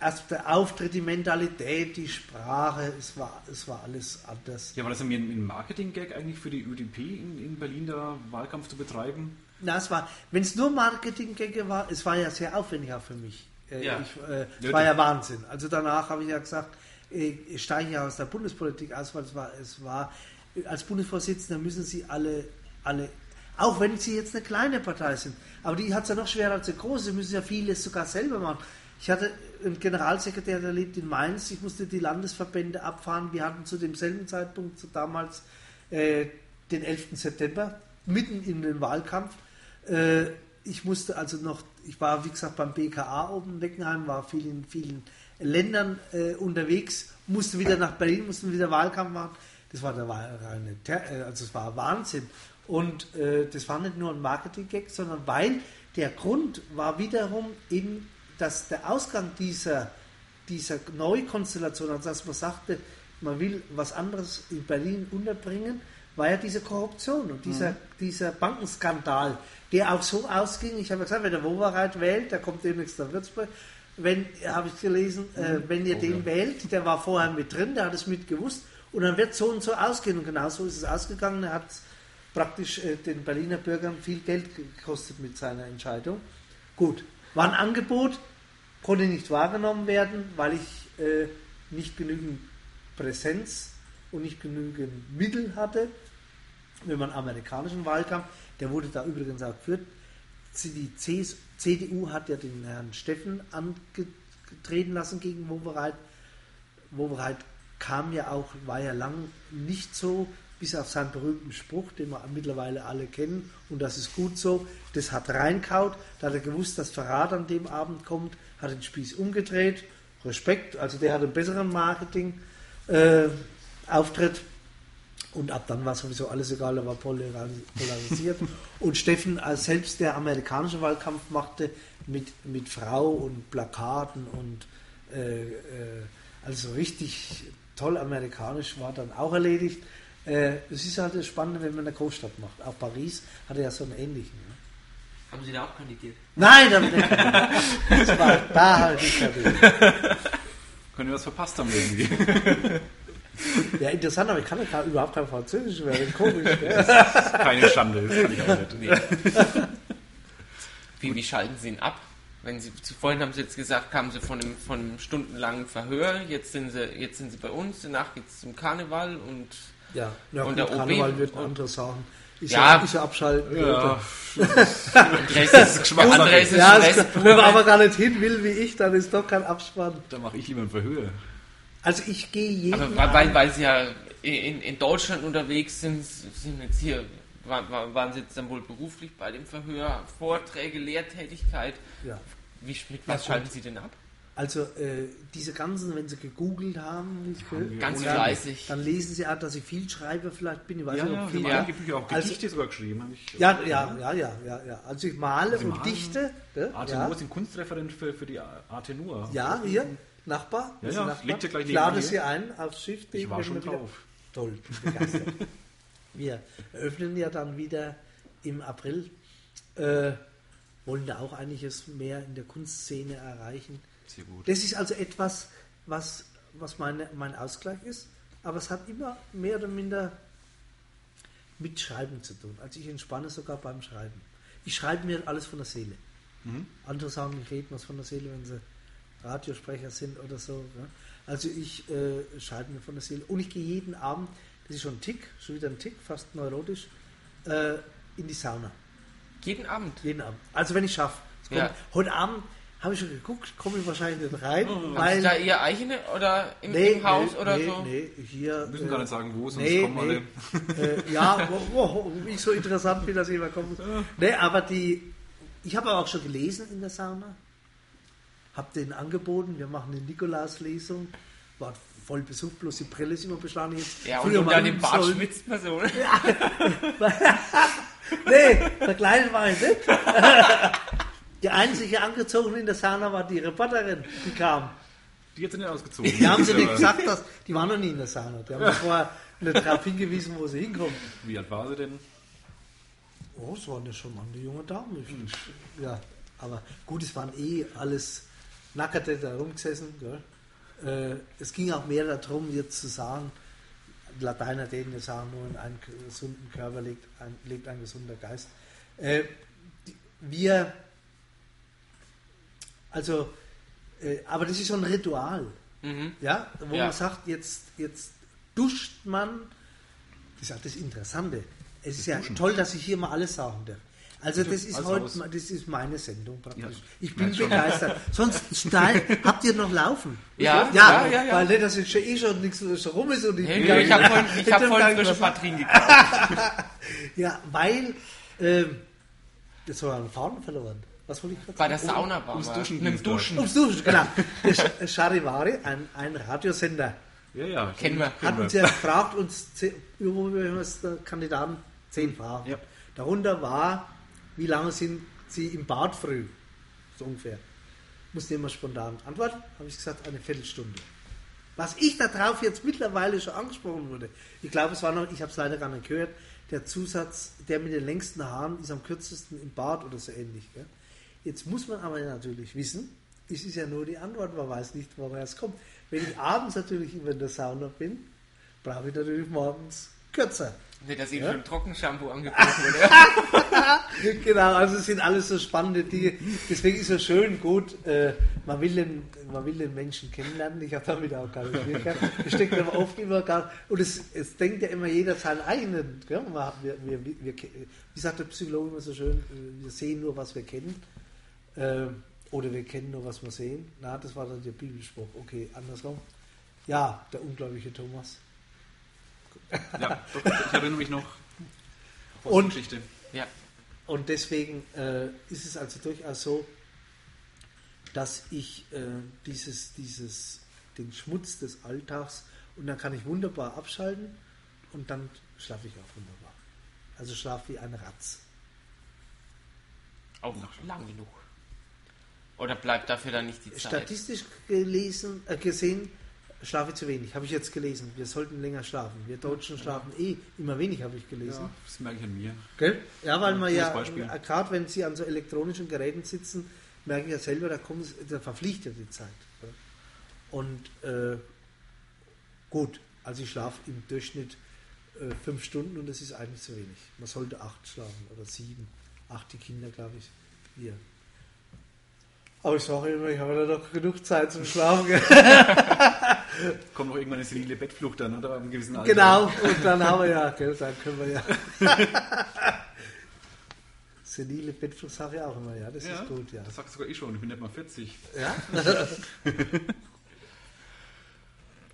erst der Auftritt, die Mentalität, die Sprache, es war, es war alles anders. Ja, war das ein Marketing-Gag eigentlich für die ÖDP in, in Berlin, da Wahlkampf zu betreiben? Na, es war, wenn es nur Marketing-Gänge war, es war ja sehr aufwendig auch für mich. Äh, Ja. Ich, äh, es war ja Wahnsinn. Also danach habe ich ja gesagt, äh, ich steige ja aus der Bundespolitik aus, weil es war, es war, als Bundesvorsitzender müssen Sie alle, alle, auch wenn Sie jetzt eine kleine Partei sind, aber die hat es ja noch schwerer als eine große, Sie müssen ja vieles sogar selber machen. Ich hatte einen Generalsekretär, der lebt in Mainz, ich musste die Landesverbände abfahren. Wir hatten zu demselben Zeitpunkt, so damals, äh, den 11. September, mitten in den Wahlkampf. Äh, ich musste also noch, ich war wie gesagt beim BKA oben in Neckenheim, war viel in vielen Ländern äh, unterwegs, musste wieder nach Berlin, mussten wieder Wahlkampf machen. Das war, war eine, äh, also es war Wahnsinn. Und äh, das war nicht nur ein Marketing-Gag, sondern weil der Grund war wiederum eben, dass der Ausgang dieser, dieser Neukonstellation, also dass man sagte, man will was anderes in Berlin unterbringen, war ja diese Korruption und dieser, dieser Bankenskandal, der auch so ausging. Ich habe ja gesagt, wenn der Wowereit wählt, der kommt demnächst nach Würzburg, wenn, habe ich gelesen, äh, wenn ihr Oh, den ja. wählt, der war vorher mit drin, der hat es mitgewusst und dann wird so und so ausgehen und genau so ist es ausgegangen. Er hat praktisch äh, den Berliner Bürgern viel Geld gekostet mit seiner Entscheidung. Gut, war ein Angebot, konnte nicht wahrgenommen werden, weil ich äh, nicht genügend Präsenz und nicht genügend Mittel hatte. Wenn man amerikanischen Wahlkampf, der wurde da übrigens auch geführt, die CDU hat ja den Herrn Steffen angetreten lassen gegen Wowereit. Wowereit kam ja auch, war ja lang nicht so, bis auf seinen berühmten Spruch, den wir mittlerweile alle kennen, und das ist gut so, das hat reinkaut, da hat er gewusst, dass Verrat an dem Abend kommt, hat den Spieß umgedreht, Respekt, also der hat einen besseren Marketing-Auftritt, und ab dann war sowieso alles egal, er war polaris- polarisiert. und Steffen, als selbst der amerikanische Wahlkampf machte, mit, mit Frau und Plakaten und äh, äh, also richtig toll amerikanisch war dann auch erledigt. Äh, Es ist halt das Spannende, wenn man eine Großstadt macht. Auch Paris hatte ja so einen ähnlichen. Ne? Haben Sie da auch kandidiert? Nein, da, das war, da habe ich nicht erwähnt. Können wir was verpasst haben irgendwie. Ja, interessant, aber ich kann ja gar, überhaupt kein Französisch mehr. Komisch. Gell? Keine Schande, das kann ich auch nicht. Wie, wie schalten Sie ihn ab? Wenn Sie, vorhin haben Sie jetzt gesagt, kamen Sie von einem, von einem stundenlangen Verhör, jetzt sind Sie, jetzt sind Sie bei uns, danach geht es zum Karneval und Ja, ja Und gut, der OB wird andere Sachen. Ich Ja. ja, ich abschalten. Ja, Andres ist, Geschmackssache. Andres ist Ja, wenn man aber gar nicht hin will wie ich, dann ist doch kein Abspann. da mache ich lieber ein Verhör. Also ich gehe jeden Aber weil, weil, weil Sie ja in, in Deutschland unterwegs sind, sind jetzt hier, waren, waren- waren Sie jetzt dann wohl beruflich bei dem Verhör, Vorträge, Lehrtätigkeit. Ja. Wie, mit was Ja, schalten Sie denn ab? Also äh, diese ganzen, wenn sie gegoogelt haben, ich Ganz dann, fleißig. dann lesen sie auch, dass ich viel Schreiber vielleicht bin. Ich weiß Ja, nicht, ob ich viel. habe Ja. Bücher, auch Also- Gedichte sogar geschrieben. Ich, Ja, ja, ja, ja, ja, ja. Also ich male Sie und malen? dichte. Ne? Arte ja. Ist ein Kunstreferent für, für die Arte Nur. ja, hier, Nachbar. Ja, ja, Nachbar. liegt ja gleich Ich lade sie ein aufs Schiff. Ich war schon wieder- drauf. Toll, begeistert. wir öffnen ja dann wieder im April. Äh, wollen da auch einiges mehr in der Kunstszene erreichen. Sehr gut. Das ist also etwas, was, was meine, mein Ausgleich ist, aber es hat immer mehr oder minder mit Schreiben zu tun. Also ich entspanne sogar beim Schreiben. Ich schreibe mir alles von der Seele. Andere sagen, ich rede was von der Seele, wenn sie Radiosprecher sind oder so. Ne? Also ich äh, schreibe mir von der Seele. Und ich gehe jeden Abend, das ist schon ein Tick, schon wieder ein Tick, fast neurotisch, äh, in die Sauna. Jeden Abend. Jeden Abend. Also wenn ich schaffe. Ja. Heute Abend habe ich schon geguckt, komme ich wahrscheinlich nicht rein, Sie weil da Ihr eigene oder im, nee, im Haus nee, oder nee, so? Nee, hier. Wir müssen äh, gar nicht sagen, wo, sonst nee, kommen alle. äh, ja, wo, wo, wie ich so interessant bin, dass jemand kommt. Nee, aber die. Ich habe auch schon gelesen in der Sauna. Hab den angeboten, wir machen eine Nikolauslesung. War voll besucht, bloß die Brille ist immer beschlagen. Ja, und dem üben Bart sollen. schwitzt man so. Nee, verkleidet war ich nicht. Die einzige angezogene in der Sauna war die Reporterin, die kam. Die jetzt sind ja ausgezogen. Die haben sie nicht gesagt, dass, die waren noch nie in der Sauna. Die haben uns vorher nicht darauf hingewiesen, wo sie hinkommen. Wie alt war sie denn? Oh, es war eine charmante junge Dame. Ich, ja, aber gut, es waren eh alles Nackerte da rumgesessen. Äh, es ging auch mehr darum, jetzt zu sagen, Lateiner denen jetzt sagen, nur in einen gesunden Körper legt ein, lebt ein gesunder Geist. Äh, die, wir, also, äh, aber das ist so ein Ritual. Mhm. Ja, wo Ja. man sagt, jetzt, jetzt duscht man. Das ist auch das Interessante. Es ist ja Duschen. toll, dass ich hier mal alles sagen darf. Also das ist heute, das ist meine Sendung praktisch. Ja, ich bin begeistert. Sonst Stein, habt ihr noch laufen? Ja, ja, ja, ja, ja. weil nicht, dass jetzt schon eh schon nichts schon rum ist und ich bin Hey, gar ich habe vorhin, ich hab vorhin frische Batterien gekauft. Ja, weil ähm, das war ein Faden verloren. Was wollte ich gerade Bei der? Sauna war ums. Duschen Mit dem ging's da. Duschen. Ums Duschen, genau. Charivari, ein, ein Radiosender, Ja, ja. Kennen wir. hat uns ja gefragt, uns Kandidaten zehn Fragen. Ja. Darunter war, wie lange sind Sie im Bad früh? So ungefähr. Musste immer spontan antworten. Habe ich gesagt, eine Viertelstunde. Was ich darauf jetzt mittlerweile schon angesprochen wurde, ich glaube, es war noch, ich habe es leider gar nicht gehört, der Zusatz, der mit den längsten Haaren ist am kürzesten im Bad oder so ähnlich. Gell? Jetzt muss man aber natürlich wissen, es ist ja nur die Antwort, man weiß nicht, woher es kommt. Wenn ich abends natürlich immer in der Sauna bin, brauche ich natürlich morgens kürzer. Nicht, dass Ihnen Ja. schon Trockenshampoo angeboten wurde. genau, also es sind alles so spannende Dinge. Deswegen ist es schön, gut, äh, man, will den, man will den Menschen kennenlernen. Ich habe damit auch keine Schwierigkeiten. Es steckt aber oft immer gar, und es, es denkt ja immer jeder seinen eigenen. Man- Wir, wir, wir, wie sagt der Psychologe immer so schön, äh, wir sehen nur, was wir kennen. Äh, oder wir kennen nur, was wir sehen. Na, das war dann der Bibelspruch. Okay, andersrum. Ja, der unglaubliche Thomas. Ja, ich erinnere mich noch. Und- Geschichte. Ja. Und deswegen äh, ist es also durchaus so, dass ich äh, dieses, dieses, den Schmutz des Alltags und dann kann ich wunderbar abschalten und dann schlafe ich auch wunderbar. Also schlafe wie ein Ratz. Auch lang genug. Oder bleibt dafür dann nicht die Zeit? Statistisch gelesen, äh, gesehen schlafe zu wenig, habe ich jetzt gelesen. Wir sollten länger schlafen. Wir Deutschen schlafen eh immer wenig, habe ich gelesen. Ja, das merke ich an mir. Gell? Ja, weil man ja, Beispiel. äh, gerade wenn Sie an so elektronischen Geräten sitzen, merke ich ja selber, da, kommt, es- da verpflichtet die Zeit. Und äh, gut, also ich schlafe im Durchschnitt äh, fünf Stunden und das ist eigentlich zu wenig. Man sollte acht schlafen oder sieben. Acht die Kinder, glaube ich. Wir. Aber ich sage immer, ich habe ja noch genug Zeit zum Schlafen. Kommt noch irgendwann eine senile Bettflucht dann, oder? Einem gewissen Alter. Genau, und dann haben wir ja, gell, dann können wir ja. Senile Bettfluss sage ich auch immer, ja, das Ja, ist gut, ja. Das sagst sogar ich schon, ich bin nicht mal 40. ja?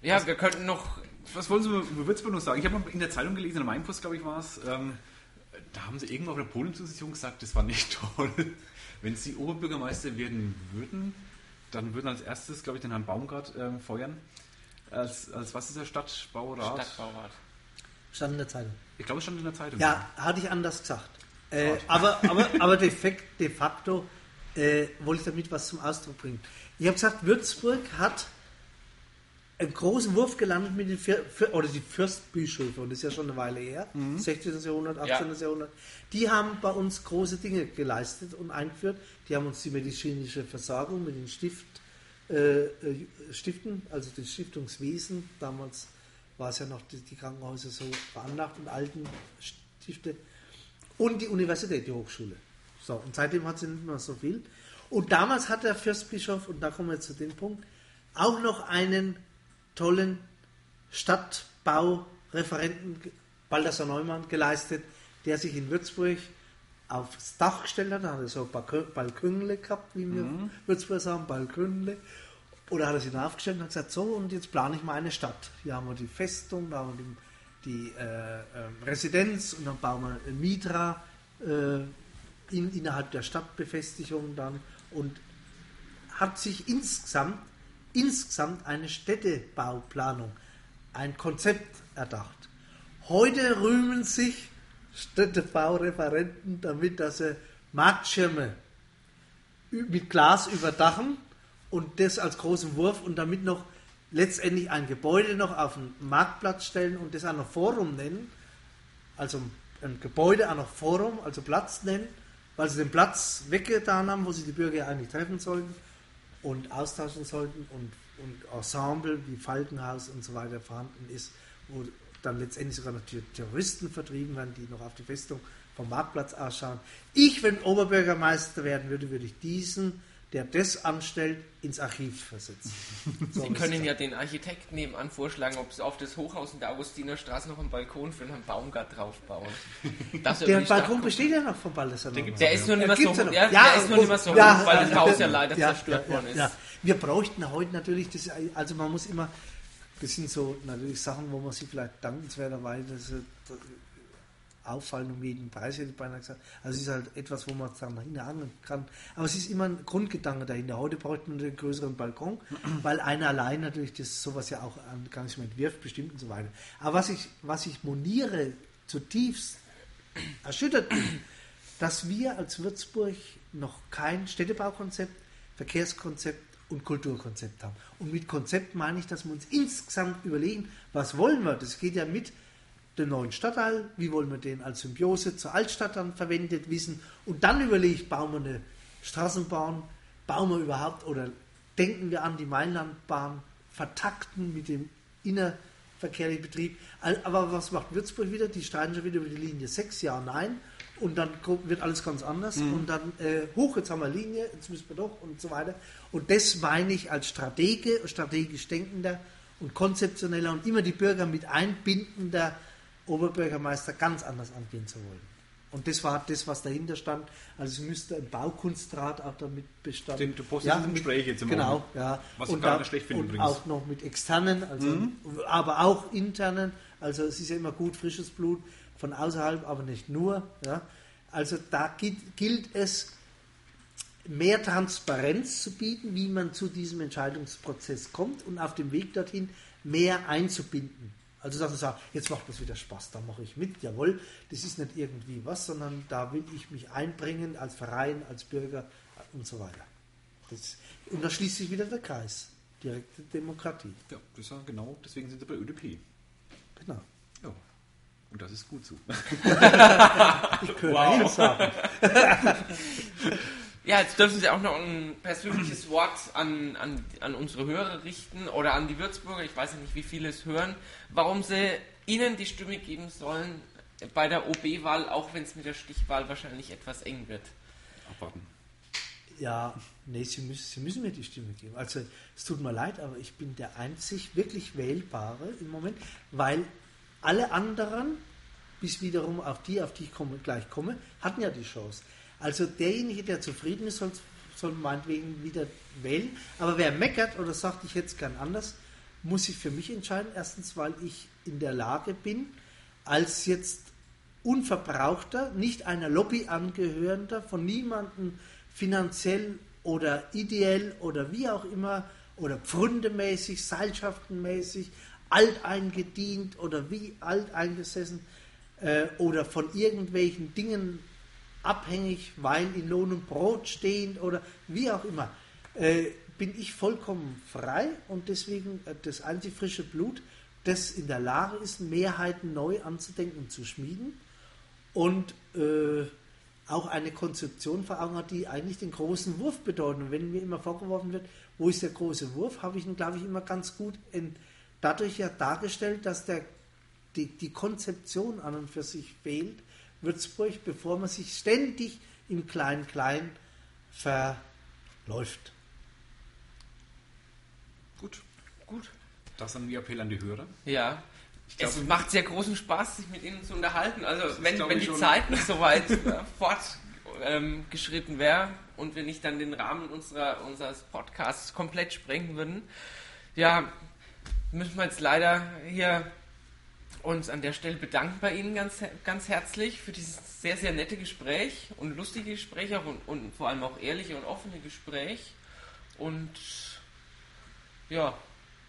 Ja, wir könnten noch. Was wollen Sie über Würzburg noch sagen? Ich habe mal in der Zeitung gelesen, in der Mainpost, glaube ich, war es, ähm, da haben sie irgendwo auf der Podiumsdiskussion gesagt, das war nicht toll. Wenn sie Oberbürgermeister werden würden, dann würden als erstes, glaube ich, den Herrn Baumgart ähm, feuern. Als, als was ist der Stadtbaurat? Stadtbaurat. Stand in der Zeitung. Ich glaube, es stand in der Zeitung. Ja, hatte ich anders gesagt. Äh, aber aber, aber de, fact, de facto äh, wollte ich damit was zum Ausdruck bringen. Ich habe gesagt, Würzburg hat einen großen Wurf gelandet mit den Vier- oder die Fürstbischöfe, und das ist ja schon eine Weile her, 16. Jahrhundert, 18. Ja. Jahrhundert, die haben bei uns große Dinge geleistet und eingeführt. Die haben uns die medizinische Versorgung mit den Stift, äh, äh, Stiften, also das Stiftungswesen, damals war es ja noch die, die Krankenhäuser so veranlagt und alten Stifte, und die Universität, die Hochschule. So, und seitdem hat sie nicht mehr so viel. Und damals hat der Fürstbischof, und da kommen wir zu dem Punkt, auch noch einen tollen Stadtbaureferenten, Balthasar Neumann, geleistet, der sich in Würzburg aufs Dach gestellt hat. Da hat er so Balkö- Balkönle gehabt, wie wir Würzburg sagen, Balkönle. Oder hat er sich dann aufgestellt und hat gesagt, so, und jetzt plane ich mal eine Stadt. Hier haben wir die Festung, da haben wir die, die äh, ähm, Residenz und dann bauen wir Mitra äh, in, innerhalb der Stadtbefestigung dann und hat sich insgesamt, insgesamt eine Städtebauplanung, ein Konzept erdacht. Heute rühmen sich Städtebaureferenten damit, dass sie Marktschirme mit Glas überdachen und das als großen Wurf und damit noch letztendlich ein Gebäude noch auf den Marktplatz stellen und das auch noch Forum nennen, also ein Gebäude auch noch Forum, also Platz nennen, weil sie den Platz weggetan haben, wo sie die Bürger eigentlich treffen sollten und austauschen sollten und, und Ensemble wie Falkenhaus und so weiter vorhanden ist, wo dann letztendlich sogar noch Terroristen vertrieben werden, die noch auf die Festung vom Marktplatz ausschauen. Ich, wenn Oberbürgermeister werden würde, würde ich diesen, der das anstellt, ins Archiv versetzen. So Sie können ja den Architekten nebenan vorschlagen, ob sie auf das Hochhaus in der Augustinerstraße noch einen Balkon für einen Baumgart draufbauen. Der Balkon besteht ja noch von Balthasar Der. Der ist nur nicht mehr so, ja ja, ist nur nicht mehr so ja, hoch, weil das Haus ja, leider zerstört worden ist. Wir bräuchten heute natürlich, das, also man muss immer, das sind so natürlich Sachen, wo man sich vielleicht dankenswerterweise auffallen um jeden Preis, hätte ich beinahe gesagt. Also es ist halt etwas, wo man dann hinhangen kann. Aber es ist immer ein Grundgedanke dahinter. Heute braucht man einen größeren Balkon, weil einer allein natürlich das sowas ja auch gar nicht mehr entwirft, bestimmt und so weiter. Aber was ich, was ich moniere zutiefst erschüttert bin, dass wir als Würzburg noch kein Städtebaukonzept, Verkehrskonzept und Kulturkonzept haben. Und mit Konzept meine ich, dass wir uns insgesamt überlegen, was wollen wir? Das geht ja mit dem neuen Stadtteil, wie wollen wir den als Symbiose zur Altstadt dann verwendet wissen und dann überlegt, bauen wir eine Straßenbahn, bauen wir überhaupt oder denken wir an die Mainlandbahn, vertakten mit dem innerverkehrlichen Betrieb. Aber was macht Würzburg wieder? Die streiten schon wieder über die Linie 6, ja, nein. Und dann wird alles ganz anders. Und dann, äh, hoch, jetzt haben wir Linie, jetzt müssen wir doch und so weiter. Und das meine ich als Stratege, strategisch denkender und konzeptioneller und immer die Bürger mit einbindender Oberbürgermeister ganz anders angehen zu wollen. Und das war das, was dahinter stand. Also es müsste ein Baukunstrat auch damit bestanden. Den- du postest im mit- Gespräch jetzt im Genau, Moment. ja. Was ich und gar da- nicht schlecht finde Und übrigens. auch noch mit externen, also, aber auch internen. Also es ist ja immer gut, frisches Blut von außerhalb, aber nicht nur. Ja. Also da gilt, gilt es, mehr Transparenz zu bieten, wie man zu diesem Entscheidungsprozess kommt und auf dem Weg dorthin mehr einzubinden. Also dass man sagt, jetzt macht das wieder Spaß, da mache ich mit, jawohl, das ist nicht irgendwie was, sondern da will ich mich einbringen als Verein, als Bürger und so weiter. Das, und da schließt sich wieder der Kreis. direkte Demokratie. Ja, das ja genau, deswegen sind sie bei ÖDP. Genau. Ja. Und das ist gut so. Ich könnte wow. sagen. Ja, jetzt dürfen Sie auch noch ein persönliches Wort an, an, an unsere Hörer richten oder an die Würzburger, ich weiß ja nicht, wie viele es hören, warum sie Ihnen die Stimme geben sollen bei der OB-Wahl, auch wenn es mit der Stichwahl wahrscheinlich etwas eng wird. Abwarten. Ja, nee, Sie müssen, Sie müssen mir die Stimme geben. Also es tut mir leid, aber ich bin der einzig wirklich Wählbare im Moment, weil alle anderen, bis wiederum auf die, auf die ich komme, gleich komme, hatten ja die Chance. Also derjenige, der zufrieden ist, soll, soll meinetwegen wieder wählen. Aber wer meckert oder sagt, ich hätte es gern anders, muss sich für mich entscheiden. Erstens, weil ich in der Lage bin, als jetzt unverbrauchter, nicht einer Lobby angehörender, von niemandem finanziell oder ideell oder wie auch immer oder pfründemäßig, seilschaftenmäßig, alteingedient oder wie alteingesessen äh, oder von irgendwelchen Dingen abhängig, weil in Lohn und Brot stehend oder wie auch immer, äh, bin ich vollkommen frei und deswegen äh, das einzig frische Blut, das in der Lage ist, Mehrheiten neu anzudenken und zu schmieden. Und äh, auch eine Konzeption vor Augen hat, die eigentlich den großen Wurf bedeutet. Und wenn mir immer vorgeworfen wird, wo ist der große Wurf, habe ich ihn, glaube ich, immer ganz gut in, dadurch ja dargestellt, dass der, die, die Konzeption an und für sich fehlt Würzburg, bevor man sich ständig im Klein-Klein verläuft. Gut. Gut. Das dann die Appell an die Hörer. Ja. Glaub, es macht sehr großen Spaß, sich mit Ihnen zu unterhalten. Also wenn, wenn die Zeit nicht so weit äh, fortgeschritten ähm, wäre und wir nicht dann den Rahmen unserer, unseres Podcasts komplett sprengen würden, ja, müssen wir jetzt leider hier uns an der Stelle bedanken bei Ihnen ganz, ganz herzlich für dieses sehr, sehr nette Gespräch und lustige Gespräch auch und, und vor allem auch ehrliche und offene Gespräch. Und ja.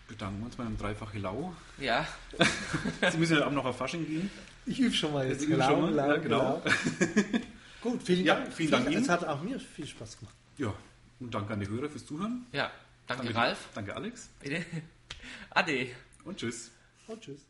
Bedanken wir uns bei einem dreifachen Lau. Ja. Sie müssen ja auch noch auf Fasching gehen. Ich übe schon mal jetzt. Ich Lau, schon mal. Ja, genau. Gut, vielen ja, Dank. Vielen Dank. Es hat auch mir viel Spaß gemacht. Ja, und danke an die Hörer fürs Zuhören. Ja, danke, danke Ralf. Danke Alex. Bitte. Ade. Und tschüss. Und tschüss.